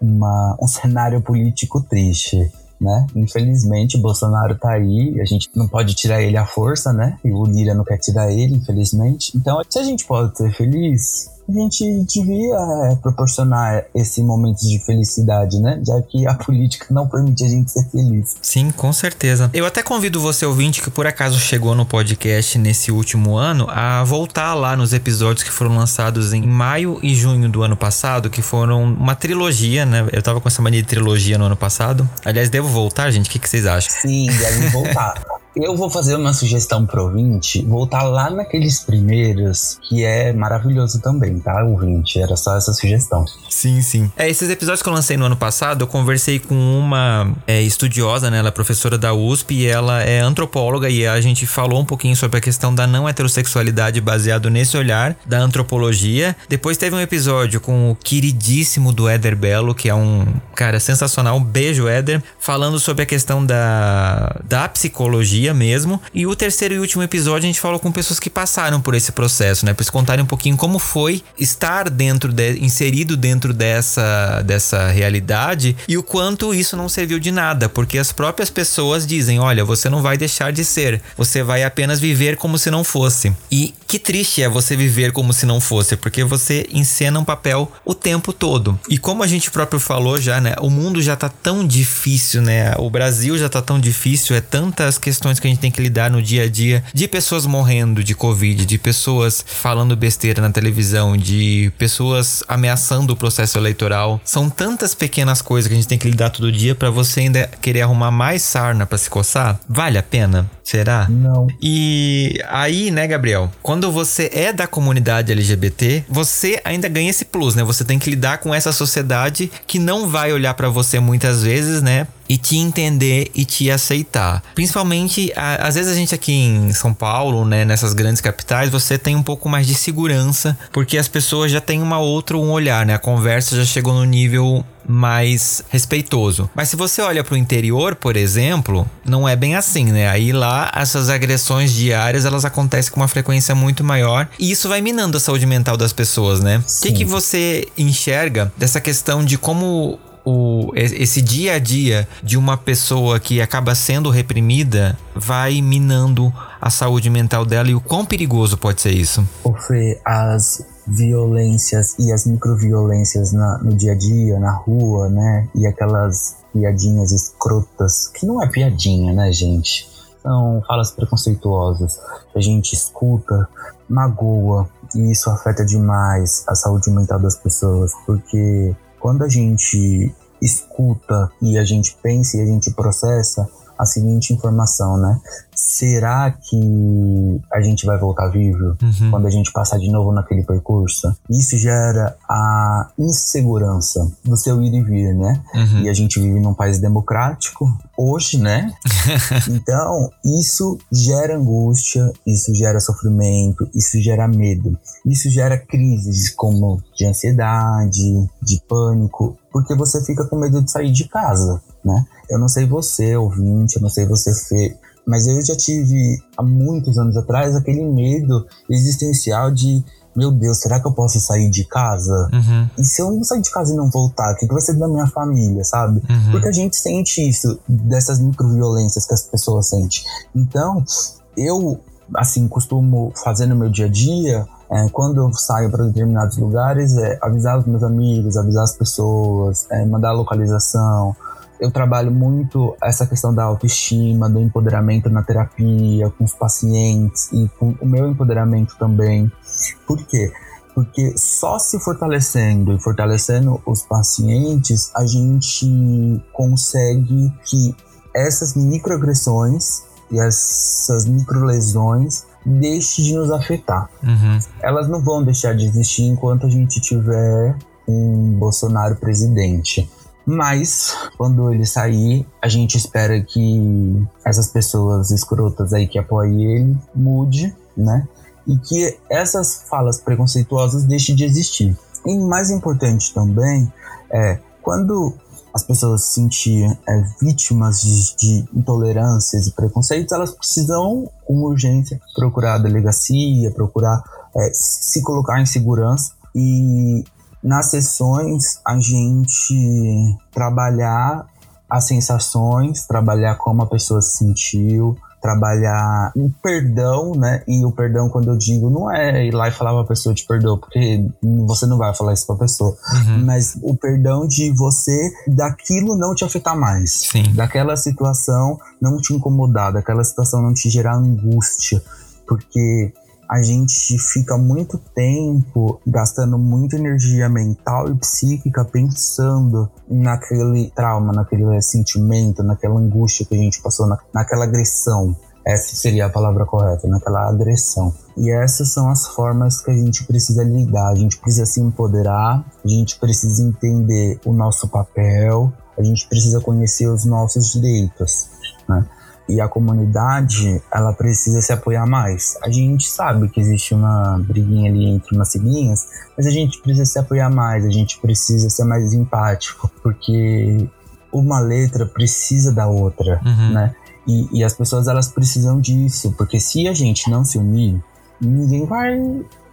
uma, um <laughs> cenário político triste. Né? Infelizmente, Bolsonaro tá aí, a gente não pode tirar ele à força, né? E o Lira não quer tirar ele, infelizmente. Então, se a gente pode ser feliz, a gente devia é, proporcionar esse momento de felicidade, né? Já que a <laughs> política não permite a gente ser feliz. Sim, com certeza. Eu até convido você, ouvinte, que por acaso chegou no podcast nesse último ano, a voltar lá nos episódios que foram lançados em maio e junho do ano passado, que foram uma trilogia, né? Eu tava com essa mania de trilogia no ano passado. Aliás, devo voltar, gente? O que, que vocês acham? Sim, deve voltar. <laughs> Eu vou fazer uma sugestão pro ouvinte, voltar lá naqueles primeiros, que é maravilhoso também, tá, ouvinte? Era só essa sugestão. Sim, sim. É, esses episódios que eu lancei no ano passado, eu conversei com uma é, estudiosa, né? Ela é professora da USP e ela é antropóloga e a gente falou um pouquinho sobre a questão da não heterossexualidade baseado nesse olhar da antropologia. Depois teve um episódio com o queridíssimo do Éder Belo, que é um cara sensacional. Um beijo, Éder, falando sobre a questão da, da psicologia dia mesmo. E o terceiro e último episódio a gente falou com pessoas que passaram por esse processo, né? Pra eles contarem um pouquinho como foi estar dentro, de, inserido dentro dessa, dessa realidade e o quanto isso não serviu de nada, porque as próprias pessoas dizem: olha, você não vai deixar de ser, você vai apenas viver como se não fosse. E que triste é você viver como se não fosse, porque você encena um papel o tempo todo. E como a gente próprio falou já, né? O mundo já tá tão difícil, né? O Brasil já tá tão difícil, é tantas questões que a gente tem que lidar no dia a dia de pessoas morrendo de Covid, de pessoas falando besteira na televisão, de pessoas ameaçando o processo eleitoral. São tantas pequenas coisas que a gente tem que lidar todo dia para você ainda querer arrumar mais sarna para se coçar. Vale a pena? Será? Não. E aí, né, Gabriel? Quando você é da comunidade LGBT, você ainda ganha esse plus, né? Você tem que lidar com essa sociedade que não vai olhar para você muitas vezes, né? E te entender e te aceitar. Principalmente, a, às vezes a gente aqui em São Paulo, né, nessas grandes capitais, você tem um pouco mais de segurança, porque as pessoas já têm uma outra um olhar, né? A conversa já chegou no nível mais respeitoso. Mas se você olha para o interior, por exemplo, não é bem assim, né? Aí lá essas agressões diárias elas acontecem com uma frequência muito maior e isso vai minando a saúde mental das pessoas, né? O que, que você enxerga dessa questão de como o, esse dia a dia de uma pessoa que acaba sendo reprimida vai minando a saúde mental dela e o quão perigoso pode ser isso? Fê, as violências e as microviolências na, no dia a dia, na rua, né? E aquelas piadinhas escrotas, que não é piadinha, né, gente? São falas preconceituosas que a gente escuta, magoa, e isso afeta demais a saúde mental das pessoas, porque quando a gente escuta e a gente pensa e a gente processa, a seguinte informação, né? Será que a gente vai voltar vivo uhum. quando a gente passar de novo naquele percurso? Isso gera a insegurança do seu ir e vir, né? Uhum. E a gente vive num país democrático hoje, né? <laughs> então, isso gera angústia, isso gera sofrimento, isso gera medo, isso gera crises como de ansiedade, de pânico, porque você fica com medo de sair de casa né? Eu não sei você, ouvinte, eu não sei você, Fê, mas eu já tive há muitos anos atrás aquele medo existencial de meu Deus, será que eu posso sair de casa? Uhum. E se eu não sair de casa e não voltar, o que, vai ser da minha família, sabe? Uhum. Porque a gente sente isso, dessas microviolências que as pessoas sentem. Então, eu, assim, costumo fazer no meu dia a dia, é, quando eu saio para determinados lugares, é avisar os meus amigos, avisar as pessoas, é, mandar a localização, eu trabalho muito essa questão da autoestima, do empoderamento na terapia, com os pacientes e com o meu empoderamento também. Por quê? Porque só se fortalecendo e fortalecendo os pacientes, a gente consegue que essas microagressões e essas microlesões deixem de nos afetar. Uhum. Elas não vão deixar de existir enquanto a gente tiver um Bolsonaro presidente. Mas, quando ele sair, a gente espera que essas pessoas escrotas aí que apoiem ele mude, né? E que essas falas preconceituosas deixem de existir. E mais importante também é quando as pessoas se sentirem é, vítimas de, de, intolerâncias e preconceitos, elas precisam, com urgência, procurar a delegacia, procurar é, se colocar em segurança e nas sessões a gente trabalhar as sensações, trabalhar como a pessoa se sentiu, trabalhar o perdão, né? E o perdão, quando eu digo, não é ir lá e falar pra pessoa te perdoa, porque você não vai falar isso pra pessoa. Uhum. Mas o perdão de você, daquilo não te afetar mais. Sim. Daquela situação não te incomodar, daquela situação não te gerar angústia. Porque a gente fica muito tempo gastando muita energia mental e psíquica pensando naquele trauma, naquele sentimento, naquela angústia que a gente passou, na, naquela agressão. Essa seria a palavra correta, naquela agressão. E essas são as formas que a gente precisa lidar. A gente precisa se empoderar, a gente precisa entender o nosso papel, a gente precisa conhecer os nossos direitos, né? E a comunidade ela precisa se apoiar mais. A gente sabe que existe uma briguinha ali entre umas siglinhas, mas a gente precisa se apoiar mais, a gente precisa ser mais empático, porque uma letra precisa da outra, uhum. né? E, e as pessoas elas precisam disso, porque se a gente não se unir, ninguém vai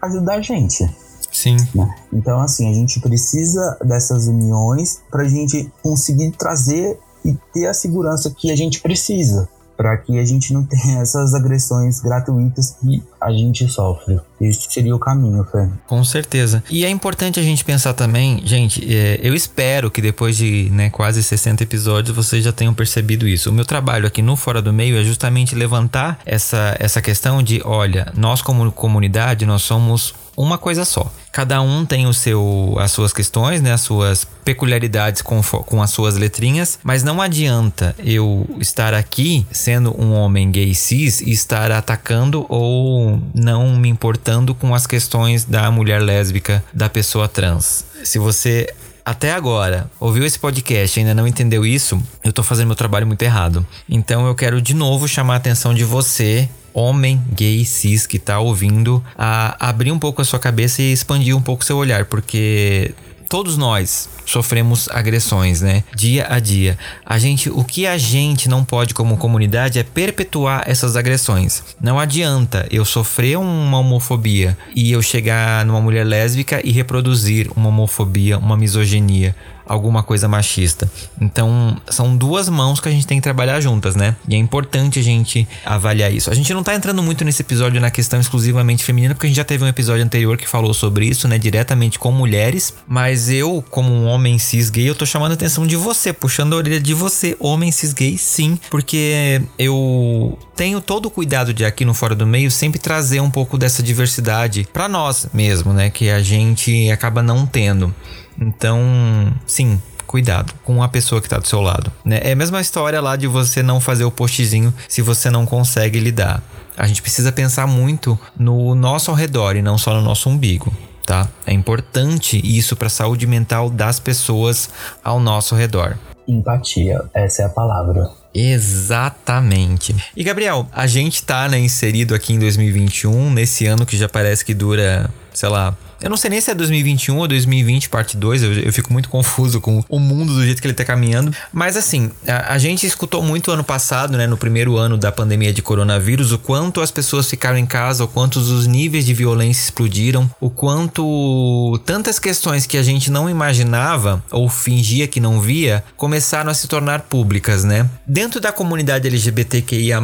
ajudar a gente. Sim. Né? Então, assim, a gente precisa dessas uniões para a gente conseguir trazer e ter a segurança que a gente precisa para que a gente não tenha <laughs> essas agressões gratuitas que a gente sofre. Esse seria o caminho, Fê. Com certeza. E é importante a gente pensar também, gente, é, eu espero que depois de né, quase 60 episódios vocês já tenham percebido isso. O meu trabalho aqui no Fora do Meio é justamente levantar essa, essa questão de, olha, nós como comunidade, nós somos uma coisa só. Cada um tem o seu, as suas questões, né, as suas peculiaridades com, com as suas letrinhas, mas não adianta eu estar aqui sendo um homem gay cis e estar atacando ou não me importando com as questões da mulher lésbica, da pessoa trans. Se você até agora ouviu esse podcast e ainda não entendeu isso, eu tô fazendo meu trabalho muito errado. Então eu quero de novo chamar a atenção de você homem gay cis que tá ouvindo a abrir um pouco a sua cabeça e expandir um pouco seu olhar, porque todos nós sofremos agressões, né? Dia a dia. A gente, o que a gente não pode como comunidade é perpetuar essas agressões. Não adianta eu sofrer uma homofobia e eu chegar numa mulher lésbica e reproduzir uma homofobia, uma misoginia alguma coisa machista. Então, são duas mãos que a gente tem que trabalhar juntas, né? E é importante a gente avaliar isso. A gente não tá entrando muito nesse episódio na questão exclusivamente feminina, porque a gente já teve um episódio anterior que falou sobre isso, né? Diretamente com mulheres. Mas eu, como um homem cis gay, eu tô chamando a atenção de você, puxando a orelha de você, homem cis gay, sim, porque eu tenho todo o cuidado de aqui no Fora do Meio sempre trazer um pouco dessa diversidade para nós mesmo, né? Que a gente acaba não tendo. Então, sim, cuidado com a pessoa que está do seu lado. Né? É a mesma história lá de você não fazer o postzinho se você não consegue lidar. A gente precisa pensar muito no nosso ao redor e não só no nosso umbigo. Tá? É importante isso para a saúde mental das pessoas ao nosso redor. Empatia, essa é a palavra. Exatamente. E Gabriel, a gente tá né, inserido aqui em 2021, nesse ano que já parece que dura, sei lá, eu não sei nem se é 2021 ou 2020, parte 2. Eu, eu, fico muito confuso com o mundo do jeito que ele tá caminhando. Mas assim, a, a, gente escutou muito ano passado, né? No primeiro ano da pandemia de coronavírus, o quanto as pessoas ficaram em casa, o quanto os níveis de violência explodiram, o quanto tantas questões que a gente não imaginava ou fingia que não via começaram a se tornar públicas, né? Dentro da comunidade LGBTQIA,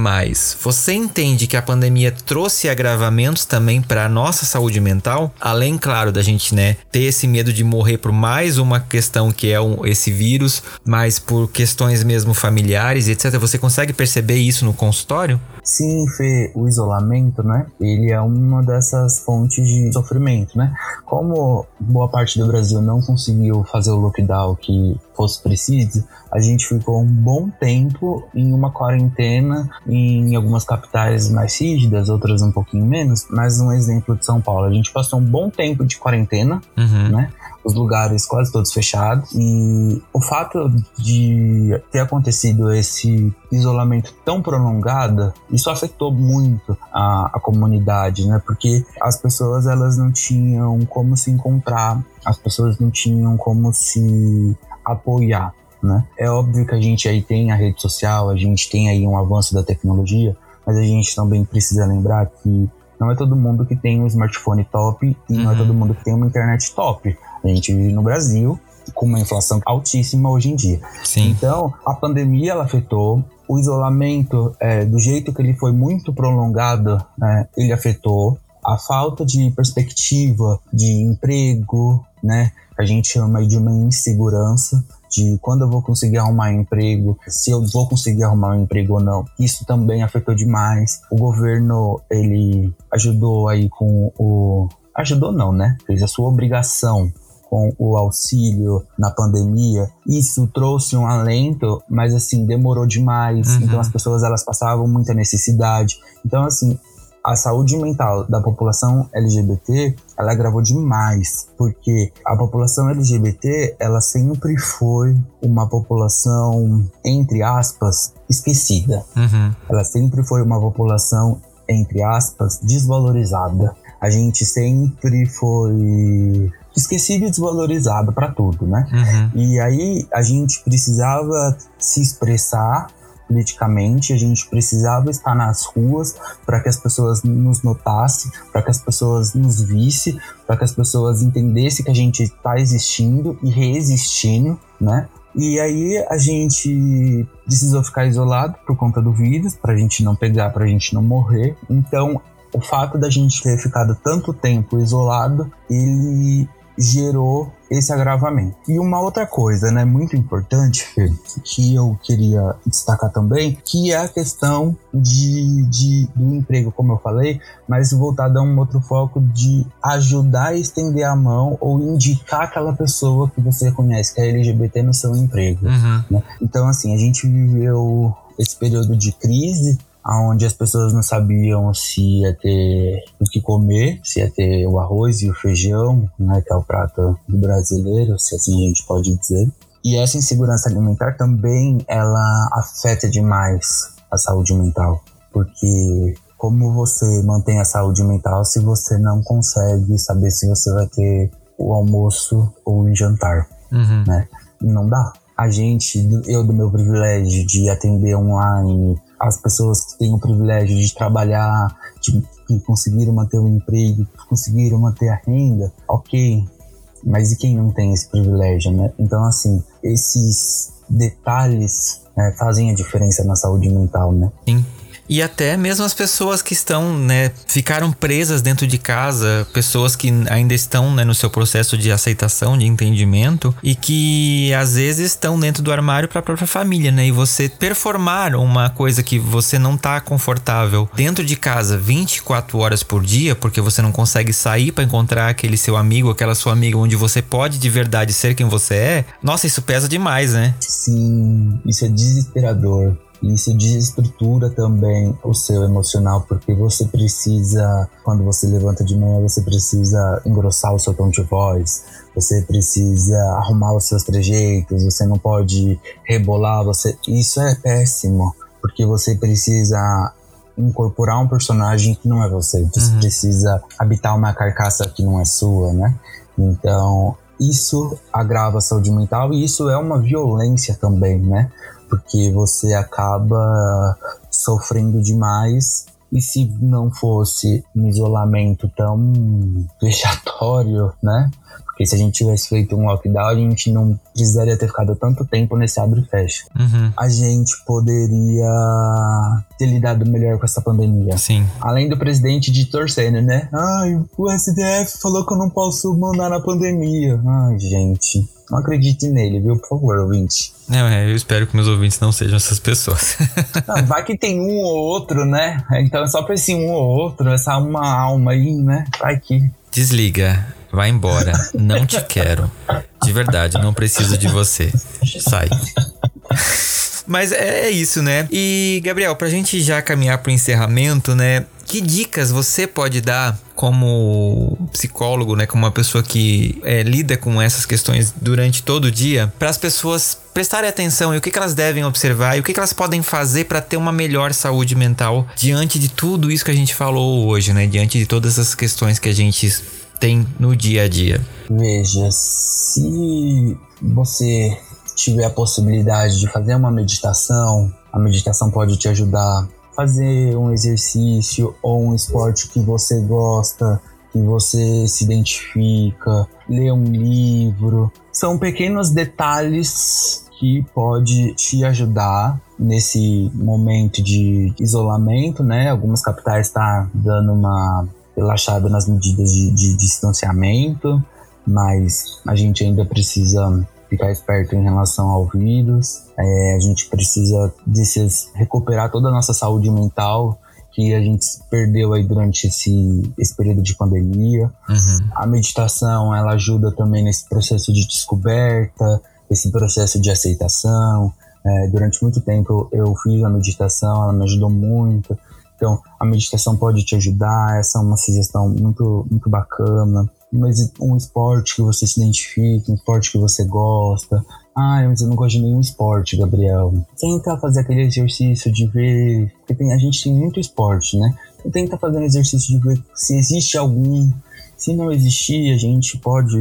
você entende que a pandemia trouxe agravamentos também para a nossa saúde mental, além claro, da gente, né, ter esse medo de morrer por mais uma questão que é um, esse vírus, mas por questões mesmo familiares, etc. Você consegue perceber isso no consultório? Sim, Fê, o isolamento, né? Ele é uma dessas fontes de sofrimento, né? Como boa parte do Brasil não conseguiu fazer o lockdown que fosse preciso, a gente ficou um bom tempo em uma quarentena em algumas capitais mais rígidas, outras um pouquinho menos. Mas um exemplo de São Paulo, a gente passou um bom tempo de quarentena, uhum. né? Os lugares quase todos fechados. E o fato de ter acontecido esse isolamento tão prolongado, isso afetou muito a, a comunidade, né? Porque as pessoas elas não tinham como se encontrar, as pessoas não tinham como se apoiar. Né? É óbvio que a gente aí tem a rede social, a gente tem aí um avanço da tecnologia, mas a gente também precisa lembrar que não é todo mundo que tem um smartphone top e uhum. não é uhum. todo mundo que tem uma internet top. A gente vive no Brasil com uma inflação altíssima hoje em dia. Sim. Então, a pandemia ela afetou, o isolamento, é, do jeito que ele foi muito prolongado, né, ele afetou a falta de perspectiva de emprego, né? A gente chama de uma insegurança de quando eu vou conseguir arrumar um emprego, se eu vou conseguir arrumar um emprego ou não. Isso também afetou demais. O governo, ele ajudou aí com o ajudou não, né? Fez a sua obrigação com o auxílio na pandemia, isso trouxe um alento, mas assim, demorou demais. Uhum. Então as pessoas elas passavam muita necessidade. Então assim, a saúde mental da população LGBT ela agravou demais, porque a população LGBT ela sempre foi uma população entre aspas esquecida. Uhum. Ela sempre foi uma população entre aspas desvalorizada. A gente sempre foi esquecido e desvalorizado para tudo, né? Uhum. E aí a gente precisava se expressar politicamente, a gente precisava estar nas ruas para que as pessoas nos notassem, para que as pessoas nos vissem, para que as pessoas entendessem que a gente está existindo e reexistindo, né? E aí a gente precisou ficar isolado por conta do vírus, para a gente não pegar, para a gente não morrer. Então, o fato da gente ter ficado tanto tempo isolado, ele gerou esse agravamento. E uma outra coisa, né, muito importante, que eu queria destacar também, que é a questão de, de, do emprego, como eu falei, mas voltado a um outro foco de ajudar a estender a mão ou indicar aquela pessoa que você conhece que é LGBT no seu emprego. Uhum. Né? Então, assim, a gente viveu esse período de crise onde as pessoas não sabiam se ia ter o que comer, se ia ter o arroz e o feijão, né, que é o prato brasileiro, se assim a gente pode dizer. E essa insegurança alimentar também ela afeta demais a saúde mental, porque como você mantém a saúde mental se você não consegue saber se você vai ter o almoço ou o jantar, uhum. né? Não dá. A gente, eu do meu privilégio de atender online, as pessoas que têm o privilégio de trabalhar, de, que conseguiram manter o emprego, que conseguiram manter a renda, ok. Mas e quem não tem esse privilégio, né? Então, assim, esses detalhes né, fazem a diferença na saúde mental, né? Sim. E até mesmo as pessoas que estão, né, ficaram presas dentro de casa, pessoas que ainda estão, né, no seu processo de aceitação, de entendimento e que às vezes estão dentro do armário para a própria família, né? E você performar uma coisa que você não tá confortável dentro de casa 24 horas por dia, porque você não consegue sair para encontrar aquele seu amigo, aquela sua amiga onde você pode de verdade ser quem você é. Nossa, isso pesa demais, né? Sim, isso é desesperador. Isso desestrutura também o seu emocional, porque você precisa, quando você levanta de manhã, você precisa engrossar o seu tom de voz, você precisa arrumar os seus trejeitos, você não pode rebolar, você isso é péssimo, porque você precisa incorporar um personagem que não é você, você uhum. precisa habitar uma carcaça que não é sua, né? Então, isso agrava a saúde mental e isso é uma violência também, né? Porque você acaba sofrendo demais. E se não fosse um isolamento tão vexatório, né? Porque se a gente tivesse feito um lockdown, a gente não precisaria ter ficado tanto tempo nesse abre e fecha. Uhum. A gente poderia ter lidado melhor com essa pandemia. Sim. Além do presidente de torcendo, né? Ai, o STF falou que eu não posso mandar na pandemia. Ai, gente. Não acredite nele, viu? Por favor, ouvinte. Não, é, eu espero que meus ouvintes não sejam essas pessoas. <laughs> não, vai que tem um ou outro, né? Então é só pra esse um ou outro, essa uma alma aí, né? Vai que. Desliga. Vai embora. Não te quero. De verdade, não preciso de você. Sai. Mas é, é isso, né? E, Gabriel, pra gente já caminhar pro encerramento, né? Que dicas você pode dar como psicólogo, né, como uma pessoa que é, lida com essas questões durante todo o dia, para as pessoas prestarem atenção e o que, que elas devem observar e o que, que elas podem fazer para ter uma melhor saúde mental diante de tudo isso que a gente falou hoje, né, diante de todas essas questões que a gente tem no dia a dia? Veja, se você tiver a possibilidade de fazer uma meditação, a meditação pode te ajudar fazer um exercício ou um esporte que você gosta, que você se identifica, ler um livro. São pequenos detalhes que pode te ajudar nesse momento de isolamento, né? Algumas capitais estão tá dando uma relaxada nas medidas de, de distanciamento, mas a gente ainda precisa ficar esperto em relação ao vírus. É, a gente precisa desses, recuperar toda a nossa saúde mental que a gente perdeu aí durante esse, esse período de pandemia. Uhum. A meditação, ela ajuda também nesse processo de descoberta, esse processo de aceitação. É, durante muito tempo eu fiz a meditação, ela me ajudou muito. Então, a meditação pode te ajudar, essa é uma sugestão muito, muito bacana mas um esporte que você se identifique, um esporte que você gosta. Ah, mas eu não gosto de nenhum esporte, Gabriel. Tenta fazer aquele exercício de ver. Porque tem, a gente tem muito esporte, né? Então tenta fazer um exercício de ver se existe algum. Se não existir, a gente pode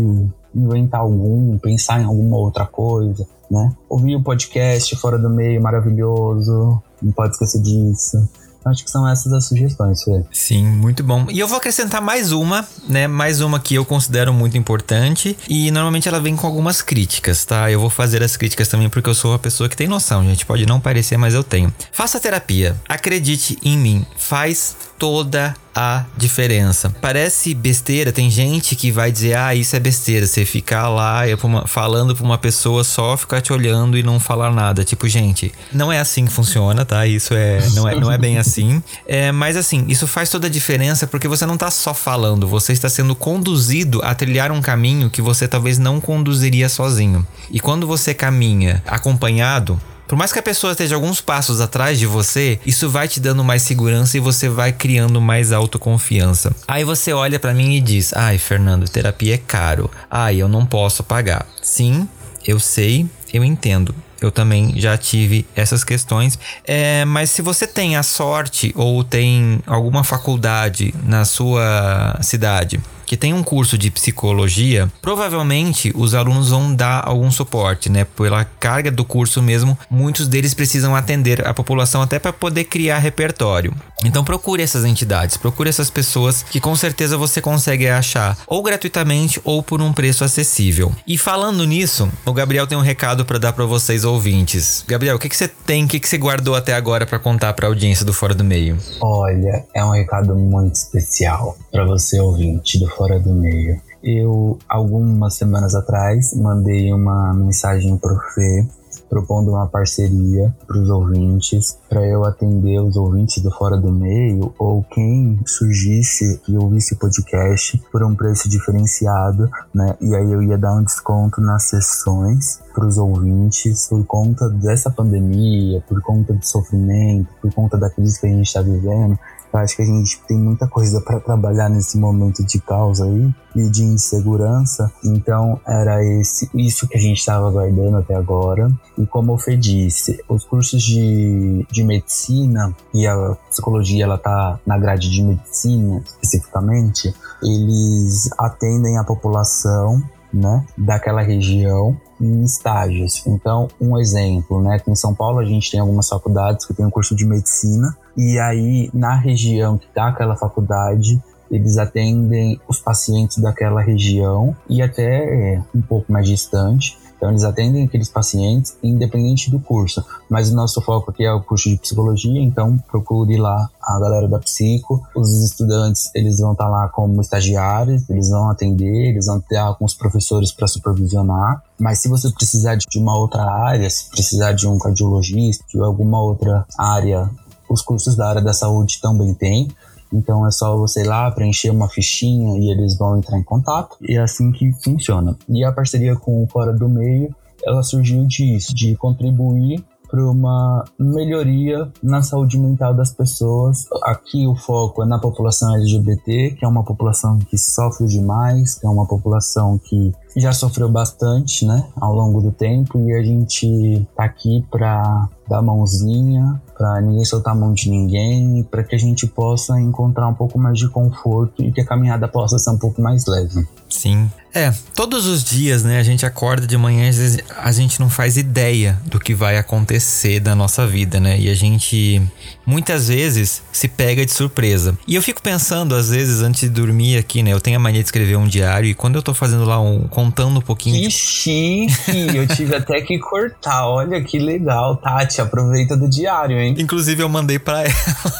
inventar algum, pensar em alguma outra coisa. né? Ouvir o podcast Fora do Meio, maravilhoso, não pode esquecer disso. Acho que são essas as sugestões, Fê. Sim, muito bom. E eu vou acrescentar mais uma, né? Mais uma que eu considero muito importante. E normalmente ela vem com algumas críticas, tá? Eu vou fazer as críticas também porque eu sou uma pessoa que tem noção, gente. Pode não parecer, mas eu tenho. Faça terapia. Acredite em mim. Faz toda a diferença. Parece besteira, tem gente que vai dizer: ah, isso é besteira. Você ficar lá falando pra uma pessoa só ficar te olhando e não falar nada. Tipo, gente, não é assim que funciona, tá? Isso é não é, não é bem assim. É, mas assim, isso faz toda a diferença porque você não tá só falando, você está sendo conduzido a trilhar um caminho que você talvez não conduziria sozinho. E quando você caminha acompanhado, por mais que a pessoa esteja alguns passos atrás de você, isso vai te dando mais segurança e você vai criando mais autoconfiança. Aí você olha para mim e diz: "Ai, Fernando, terapia é caro. Ai, eu não posso pagar". Sim, eu sei, eu entendo. Eu também já tive essas questões. É, mas se você tem a sorte ou tem alguma faculdade na sua cidade que tem um curso de psicologia, provavelmente os alunos vão dar algum suporte, né? Pela carga do curso mesmo, muitos deles precisam atender a população até para poder criar repertório. Então procure essas entidades, procure essas pessoas que com certeza você consegue achar ou gratuitamente ou por um preço acessível. E falando nisso, o Gabriel tem um recado para dar para vocês ouvintes. Gabriel, o que, que você tem, o que, que você guardou até agora para contar para a audiência do Fora do Meio? Olha, é um recado muito especial para você ouvinte do Fora do Meio. Eu, algumas semanas atrás, mandei uma mensagem pro Fê propondo uma parceria para os ouvintes, para eu atender os ouvintes do Fora do Meio ou quem surgisse e ouvisse o podcast por um preço diferenciado, né? E aí eu ia dar um desconto nas sessões para os ouvintes por conta dessa pandemia, por conta do sofrimento, por conta da crise que a gente está vivendo. Acho que a gente tem muita coisa para trabalhar nesse momento de caos aí e de insegurança. Então era esse isso que a gente estava aguardando até agora. E como o Fê disse, os cursos de, de medicina e a psicologia ela tá na grade de medicina especificamente, eles atendem a população né, daquela região em estágios. Então, um exemplo, né, aqui em São Paulo a gente tem algumas faculdades que tem um curso de medicina e aí na região que está aquela faculdade eles atendem os pacientes daquela região e até é, um pouco mais distante. Então, eles atendem aqueles pacientes independente do curso. Mas o nosso foco aqui é o curso de psicologia, então procure lá a galera da psico. Os estudantes, eles vão estar tá lá como estagiários, eles vão atender, eles vão ter alguns professores para supervisionar. Mas se você precisar de uma outra área, se precisar de um cardiologista, de alguma outra área, os cursos da área da saúde também tem. Então é só você ir lá preencher uma fichinha e eles vão entrar em contato. E é assim que funciona. E a parceria com o Fora do Meio, ela surgiu disso, de contribuir para uma melhoria na saúde mental das pessoas. Aqui o foco é na população LGBT, que é uma população que sofre demais, que é uma população que já sofreu bastante, né, ao longo do tempo e a gente tá aqui para dar mãozinha, para ninguém soltar a mão de ninguém, para que a gente possa encontrar um pouco mais de conforto e que a caminhada possa ser um pouco mais leve. Sim. É, todos os dias, né, a gente acorda de manhã, às vezes a gente não faz ideia do que vai acontecer da nossa vida, né? E a gente muitas vezes se pega de surpresa. E eu fico pensando, às vezes, antes de dormir aqui, né? Eu tenho a mania de escrever um diário e quando eu tô fazendo lá um. contando um pouquinho. Que chique! eu tive até que cortar. Olha que legal, Tati. Aproveita do diário, hein? Inclusive, eu mandei para <laughs>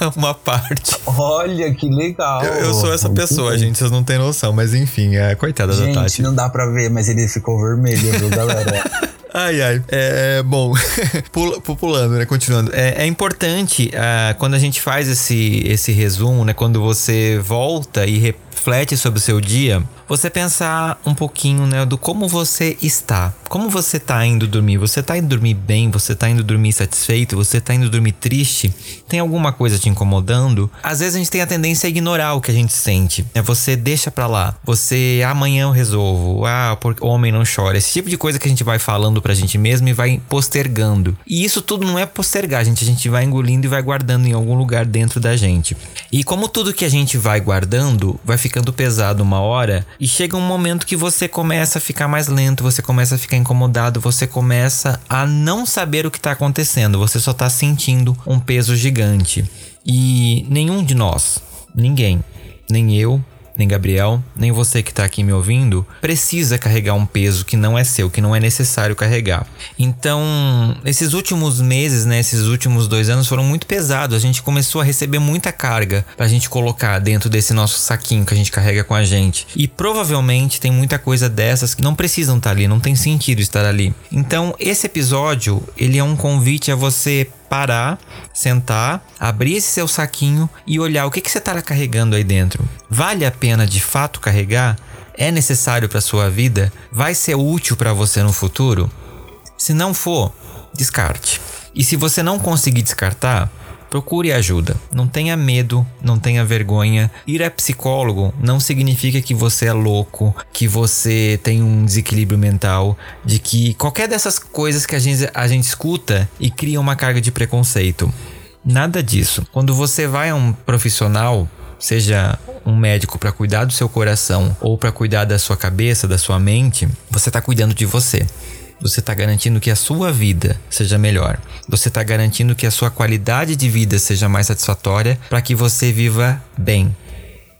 ela uma parte. Olha que legal. Eu, eu sou essa pessoa, gente, vocês não têm noção, mas enfim, é coitada gente, da Tati. Não dá pra ver, mas ele ficou vermelho, viu, galera? <laughs> Ai, ai. É, bom, <laughs> pulando, né? Continuando. É, é importante uh, quando a gente faz esse, esse resumo, né? Quando você volta e reflete sobre o seu dia, você pensar um pouquinho, né, do como você está. Como você tá indo dormir? Você tá indo dormir bem? Você tá indo dormir satisfeito? Você tá indo dormir triste? Tem alguma coisa te incomodando? Às vezes a gente tem a tendência a ignorar o que a gente sente. É você deixa pra lá. Você amanhã eu resolvo. Ah, porque homem não chora. Esse tipo de coisa que a gente vai falando pra gente mesmo e vai postergando. E isso tudo não é postergar, gente. A gente vai engolindo e vai guardando em algum lugar dentro da gente. E como tudo que a gente vai guardando, vai ficando pesado uma hora e chega um momento que você começa a ficar mais lento, você começa a ficar incomodado, você começa a não saber o que está acontecendo, você só está sentindo um peso gigante. E nenhum de nós, ninguém, nem eu, nem Gabriel, nem você que está aqui me ouvindo, precisa carregar um peso que não é seu, que não é necessário carregar. Então, esses últimos meses, né, esses últimos dois anos foram muito pesados. A gente começou a receber muita carga para a gente colocar dentro desse nosso saquinho que a gente carrega com a gente. E provavelmente tem muita coisa dessas que não precisam estar tá ali, não tem sentido estar ali. Então, esse episódio, ele é um convite a você parar, sentar, abrir esse seu saquinho e olhar o que, que você está carregando aí dentro. Vale a pena de fato carregar? É necessário para sua vida? Vai ser útil para você no futuro? Se não for, descarte. E se você não conseguir descartar, procure ajuda. Não tenha medo, não tenha vergonha. Ir a psicólogo não significa que você é louco, que você tem um desequilíbrio mental, de que qualquer dessas coisas que a gente, a gente escuta e cria uma carga de preconceito. Nada disso. Quando você vai a um profissional, seja um médico para cuidar do seu coração ou para cuidar da sua cabeça, da sua mente, você está cuidando de você. Você está garantindo que a sua vida seja melhor. Você está garantindo que a sua qualidade de vida seja mais satisfatória para que você viva bem.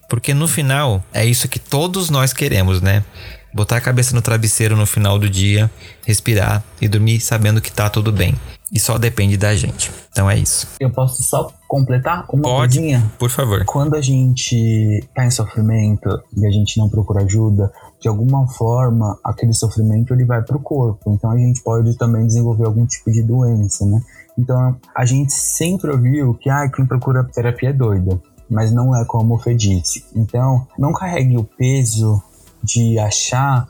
Porque no final é isso que todos nós queremos, né? Botar a cabeça no travesseiro no final do dia, respirar e dormir sabendo que tá tudo bem. E só depende da gente. Então é isso. Eu posso só completar uma Pode, coisinha? Por favor. Quando a gente tá em sofrimento e a gente não procura ajuda, de alguma forma aquele sofrimento ele vai pro corpo. Então a gente pode também desenvolver algum tipo de doença, né? Então a gente sempre ouviu que ah, quem procura terapia é doida, mas não é como o Fê disse. Então não carregue o peso de achar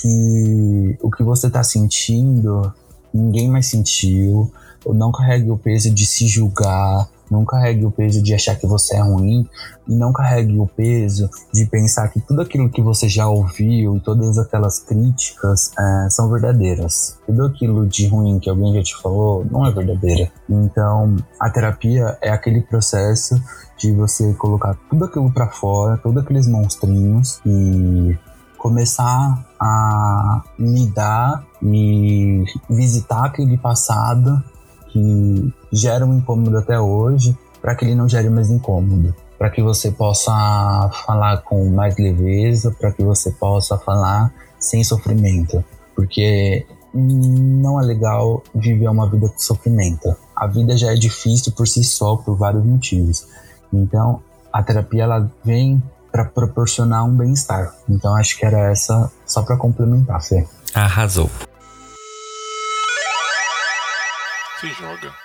que o que você está sentindo ninguém mais sentiu, ou não carregue o peso de se julgar, não carregue o peso de achar que você é ruim e não carregue o peso de pensar que tudo aquilo que você já ouviu e todas aquelas críticas é, são verdadeiras. Tudo aquilo de ruim que alguém já te falou não é verdadeira. Então, a terapia é aquele processo de você colocar tudo aquilo para fora, todos aqueles monstrinhos e começar a lidar e visitar aquele passado que gera um incômodo até hoje, para que ele não gere mais incômodo, para que você possa falar com mais leveza, para que você possa falar sem sofrimento, porque não é legal viver uma vida com sofrimento. A vida já é difícil por si só por vários motivos. Então, a terapia ela vem para proporcionar um bem-estar. Então acho que era essa só para complementar, Fê. Arrasou. Se joga.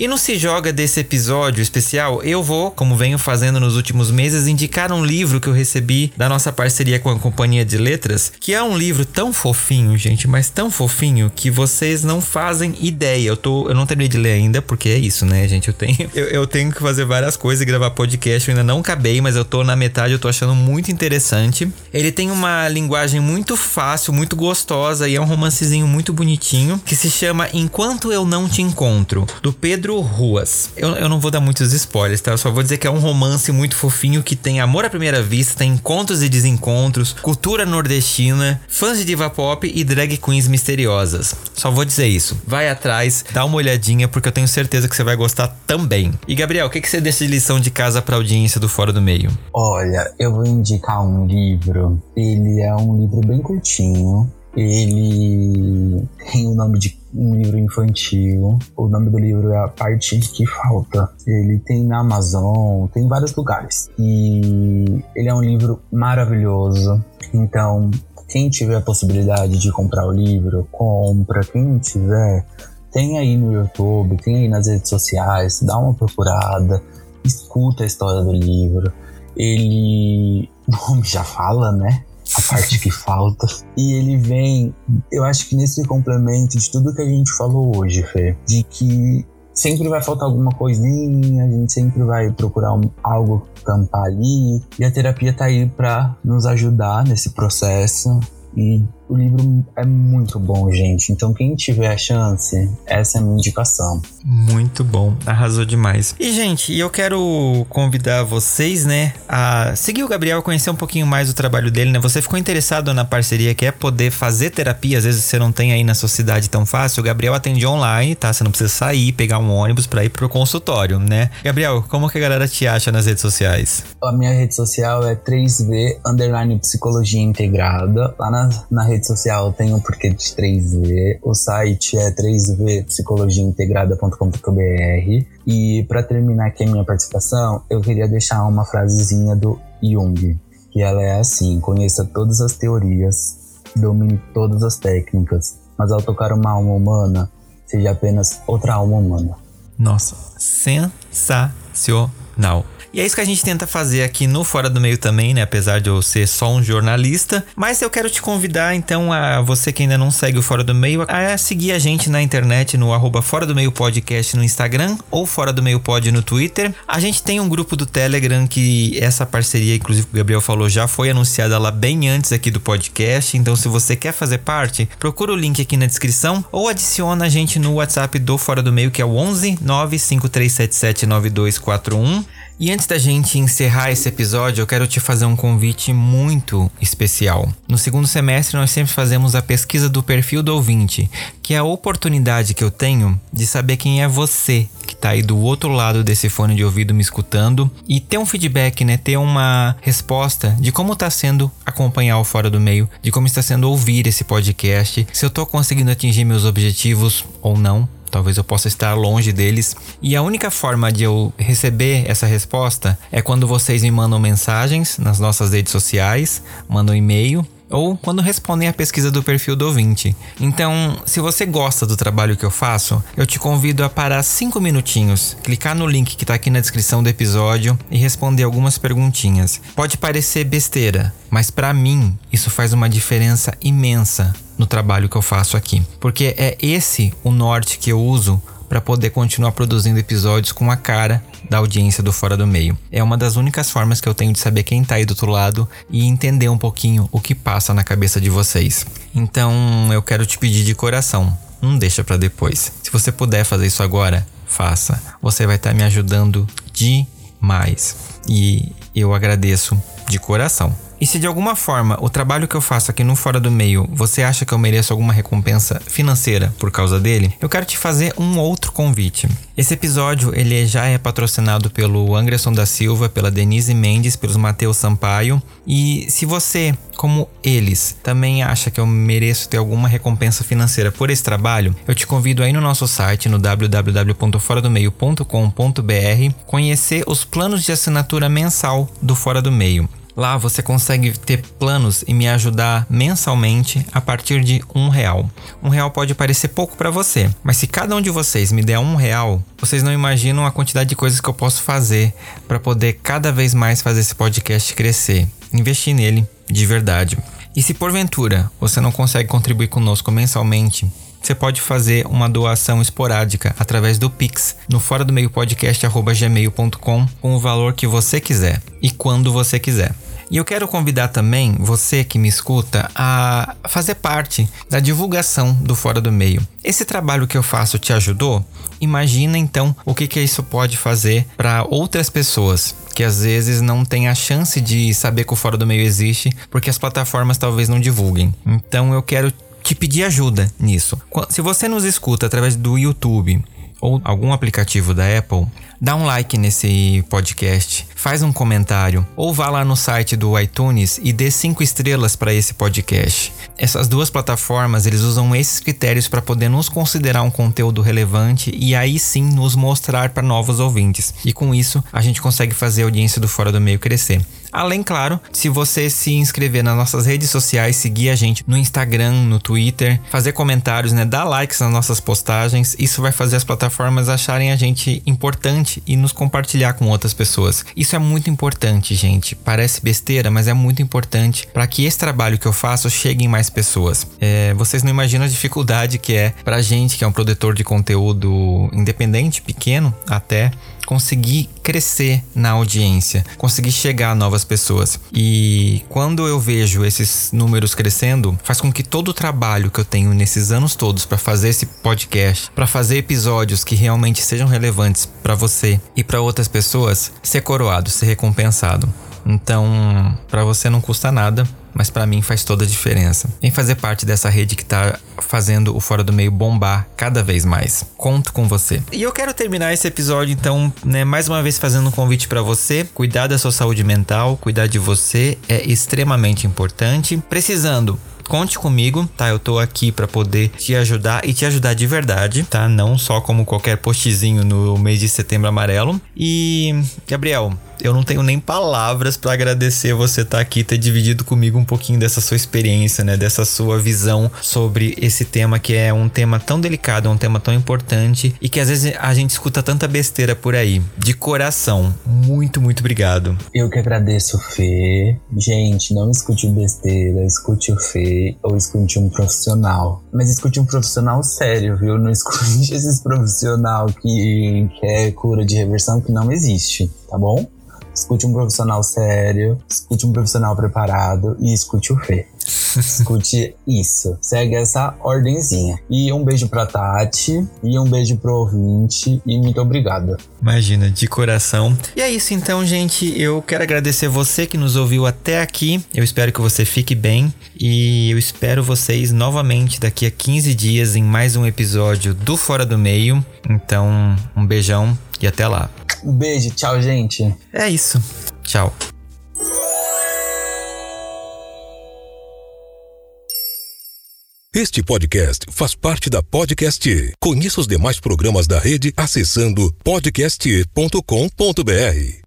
E no Se Joga desse episódio especial, eu vou, como venho fazendo nos últimos meses, indicar um livro que eu recebi da nossa parceria com a Companhia de Letras, que é um livro tão fofinho, gente, mas tão fofinho que vocês não fazem ideia. Eu, tô, eu não terminei de ler ainda, porque é isso, né, gente? Eu tenho, <laughs> eu, eu tenho que fazer várias coisas e gravar podcast. Eu ainda não acabei, mas eu tô na metade, eu tô achando muito interessante. Ele tem uma linguagem muito fácil, muito gostosa e é um romancezinho muito bonitinho que se chama Enquanto Eu Não Te Encontro, do Pedro Ruas. Eu, eu não vou dar muitos spoilers, tá? Eu só vou dizer que é um romance muito fofinho que tem amor à primeira vista, tem encontros e desencontros, cultura nordestina, fãs de diva pop e drag queens misteriosas. Só vou dizer isso. Vai atrás, dá uma olhadinha, porque eu tenho certeza que você vai gostar também. E Gabriel, o que, que você deixa de lição de casa pra audiência do Fora do Meio? Olha, eu vou indicar um livro. Ele é um livro bem curtinho. Ele tem o nome de um livro infantil. O nome do livro é A Parte que Falta. Ele tem na Amazon, tem em vários lugares. E ele é um livro maravilhoso. Então, quem tiver a possibilidade de comprar o livro, compra. Quem não tiver, tem aí no YouTube, tem aí nas redes sociais, dá uma procurada, escuta a história do livro. Ele, <laughs> o nome já fala, né? A parte que falta. E ele vem, eu acho que nesse complemento de tudo que a gente falou hoje, Fê, de que sempre vai faltar alguma coisinha, a gente sempre vai procurar um, algo tampar ali. E a terapia tá aí para nos ajudar nesse processo e O livro é muito bom, gente. Então, quem tiver a chance, essa é a minha indicação. Muito bom, arrasou demais. E, gente, eu quero convidar vocês, né, a seguir o Gabriel, conhecer um pouquinho mais o trabalho dele, né? Você ficou interessado na parceria, quer poder fazer terapia, às vezes você não tem aí na sua cidade tão fácil. O Gabriel atende online, tá? Você não precisa sair, pegar um ônibus para ir pro consultório, né? Gabriel, como que a galera te acha nas redes sociais? A minha rede social é 3V underline psicologia integrada. Lá na, na rede social tem o porquê de 3V. O site é 3V psicologiaintegrada.com.br. E para terminar aqui a minha participação, eu queria deixar uma frasezinha do Jung, que ela é assim: conheça todas as teorias, domine todas as técnicas, mas ao tocar uma alma humana, seja apenas outra alma humana. Nossa, sensacional. E é isso que a gente tenta fazer aqui no Fora do Meio também, né? Apesar de eu ser só um jornalista. Mas eu quero te convidar, então, a você que ainda não segue o Fora do Meio, a seguir a gente na internet no arroba Fora do Meio Podcast no Instagram ou Fora do Meio Pod no Twitter. A gente tem um grupo do Telegram que essa parceria, inclusive o Gabriel falou, já foi anunciada lá bem antes aqui do podcast. Então, se você quer fazer parte, procura o link aqui na descrição ou adiciona a gente no WhatsApp do Fora do Meio, que é o 11 95377 9241. E antes da gente encerrar esse episódio, eu quero te fazer um convite muito especial. No segundo semestre, nós sempre fazemos a pesquisa do perfil do ouvinte, que é a oportunidade que eu tenho de saber quem é você que está aí do outro lado desse fone de ouvido me escutando e ter um feedback, né? Ter uma resposta de como está sendo acompanhar o Fora do Meio, de como está sendo ouvir esse podcast, se eu estou conseguindo atingir meus objetivos ou não. Talvez eu possa estar longe deles. E a única forma de eu receber essa resposta é quando vocês me mandam mensagens nas nossas redes sociais, mandam e-mail ou quando respondem a pesquisa do perfil do ouvinte. Então, se você gosta do trabalho que eu faço, eu te convido a parar 5 minutinhos, clicar no link que está aqui na descrição do episódio e responder algumas perguntinhas. Pode parecer besteira, mas para mim isso faz uma diferença imensa no trabalho que eu faço aqui, porque é esse o norte que eu uso para poder continuar produzindo episódios com a cara da audiência do Fora do Meio. É uma das únicas formas que eu tenho de saber quem tá aí do outro lado e entender um pouquinho o que passa na cabeça de vocês. Então, eu quero te pedir de coração, não deixa para depois. Se você puder fazer isso agora, faça. Você vai estar tá me ajudando demais. E eu agradeço de coração. E se de alguma forma o trabalho que eu faço aqui no Fora do Meio você acha que eu mereço alguma recompensa financeira por causa dele, eu quero te fazer um outro convite. Esse episódio ele já é patrocinado pelo Anderson da Silva, pela Denise Mendes, pelos Matheus Sampaio. E se você, como eles, também acha que eu mereço ter alguma recompensa financeira por esse trabalho, eu te convido aí no nosso site no www.foradomeio.com.br conhecer os planos de assinatura mensal do Fora do Meio. Lá você consegue ter planos e me ajudar mensalmente a partir de um real. Um real pode parecer pouco para você, mas se cada um de vocês me der um real, vocês não imaginam a quantidade de coisas que eu posso fazer para poder cada vez mais fazer esse podcast crescer. Investir nele de verdade. E se porventura você não consegue contribuir conosco mensalmente, você pode fazer uma doação esporádica através do Pix no fora do meio podcast@gmail.com com o valor que você quiser e quando você quiser. E eu quero convidar também você que me escuta a fazer parte da divulgação do Fora do Meio. Esse trabalho que eu faço te ajudou? Imagina então o que, que isso pode fazer para outras pessoas que às vezes não têm a chance de saber que o Fora do Meio existe porque as plataformas talvez não divulguem. Então eu quero te pedir ajuda nisso. Se você nos escuta através do YouTube ou algum aplicativo da Apple, dá um like nesse podcast, faz um comentário ou vá lá no site do iTunes e dê cinco estrelas para esse podcast. Essas duas plataformas eles usam esses critérios para poder nos considerar um conteúdo relevante e aí sim nos mostrar para novos ouvintes. E com isso a gente consegue fazer a audiência do Fora do Meio crescer. Além, claro, se você se inscrever nas nossas redes sociais, seguir a gente no Instagram, no Twitter, fazer comentários, né, dar likes nas nossas postagens, isso vai fazer as plataformas acharem a gente importante e nos compartilhar com outras pessoas. Isso é muito importante, gente. Parece besteira, mas é muito importante para que esse trabalho que eu faço chegue em mais pessoas. É, vocês não imaginam a dificuldade que é pra gente, que é um produtor de conteúdo independente, pequeno até, conseguir crescer na audiência, conseguir chegar a novas pessoas. E quando eu vejo esses números crescendo, faz com que todo o trabalho que eu tenho nesses anos todos para fazer esse podcast, para fazer episódios que realmente sejam relevantes para você e para outras pessoas, ser coroado, ser recompensado. Então, para você não custa nada, mas para mim faz toda a diferença. Vem fazer parte dessa rede que tá fazendo o Fora do Meio bombar cada vez mais. Conto com você. E eu quero terminar esse episódio então, né, mais uma vez fazendo um convite para você, cuidar da sua saúde mental, cuidar de você é extremamente importante. Precisando conte comigo, tá? Eu tô aqui para poder te ajudar e te ajudar de verdade, tá? Não só como qualquer postzinho no mês de setembro amarelo. E, Gabriel, eu não tenho nem palavras para agradecer você estar tá aqui, ter dividido comigo um pouquinho dessa sua experiência, né? Dessa sua visão sobre esse tema que é um tema tão delicado, um tema tão importante e que às vezes a gente escuta tanta besteira por aí. De coração, muito, muito obrigado. Eu que agradeço, Fê. Gente, não escute besteira, escute o Fê ou escute um profissional. Mas escute um profissional sério, viu? Não escute <laughs> esses profissional que quer cura de reversão que não existe, tá bom? Escute um profissional sério, escute um profissional preparado e escute o Fê. <laughs> Escute isso. Segue essa ordenzinha. E um beijo pra Tati. E um beijo pro ouvinte. E muito obrigado. Imagina, de coração. E é isso então, gente. Eu quero agradecer você que nos ouviu até aqui. Eu espero que você fique bem. E eu espero vocês novamente daqui a 15 dias em mais um episódio do Fora do Meio. Então, um beijão e até lá. Um beijo, tchau, gente. É isso. Tchau. Este podcast faz parte da Podcast. Conheça os demais programas da rede acessando podcast.com.br.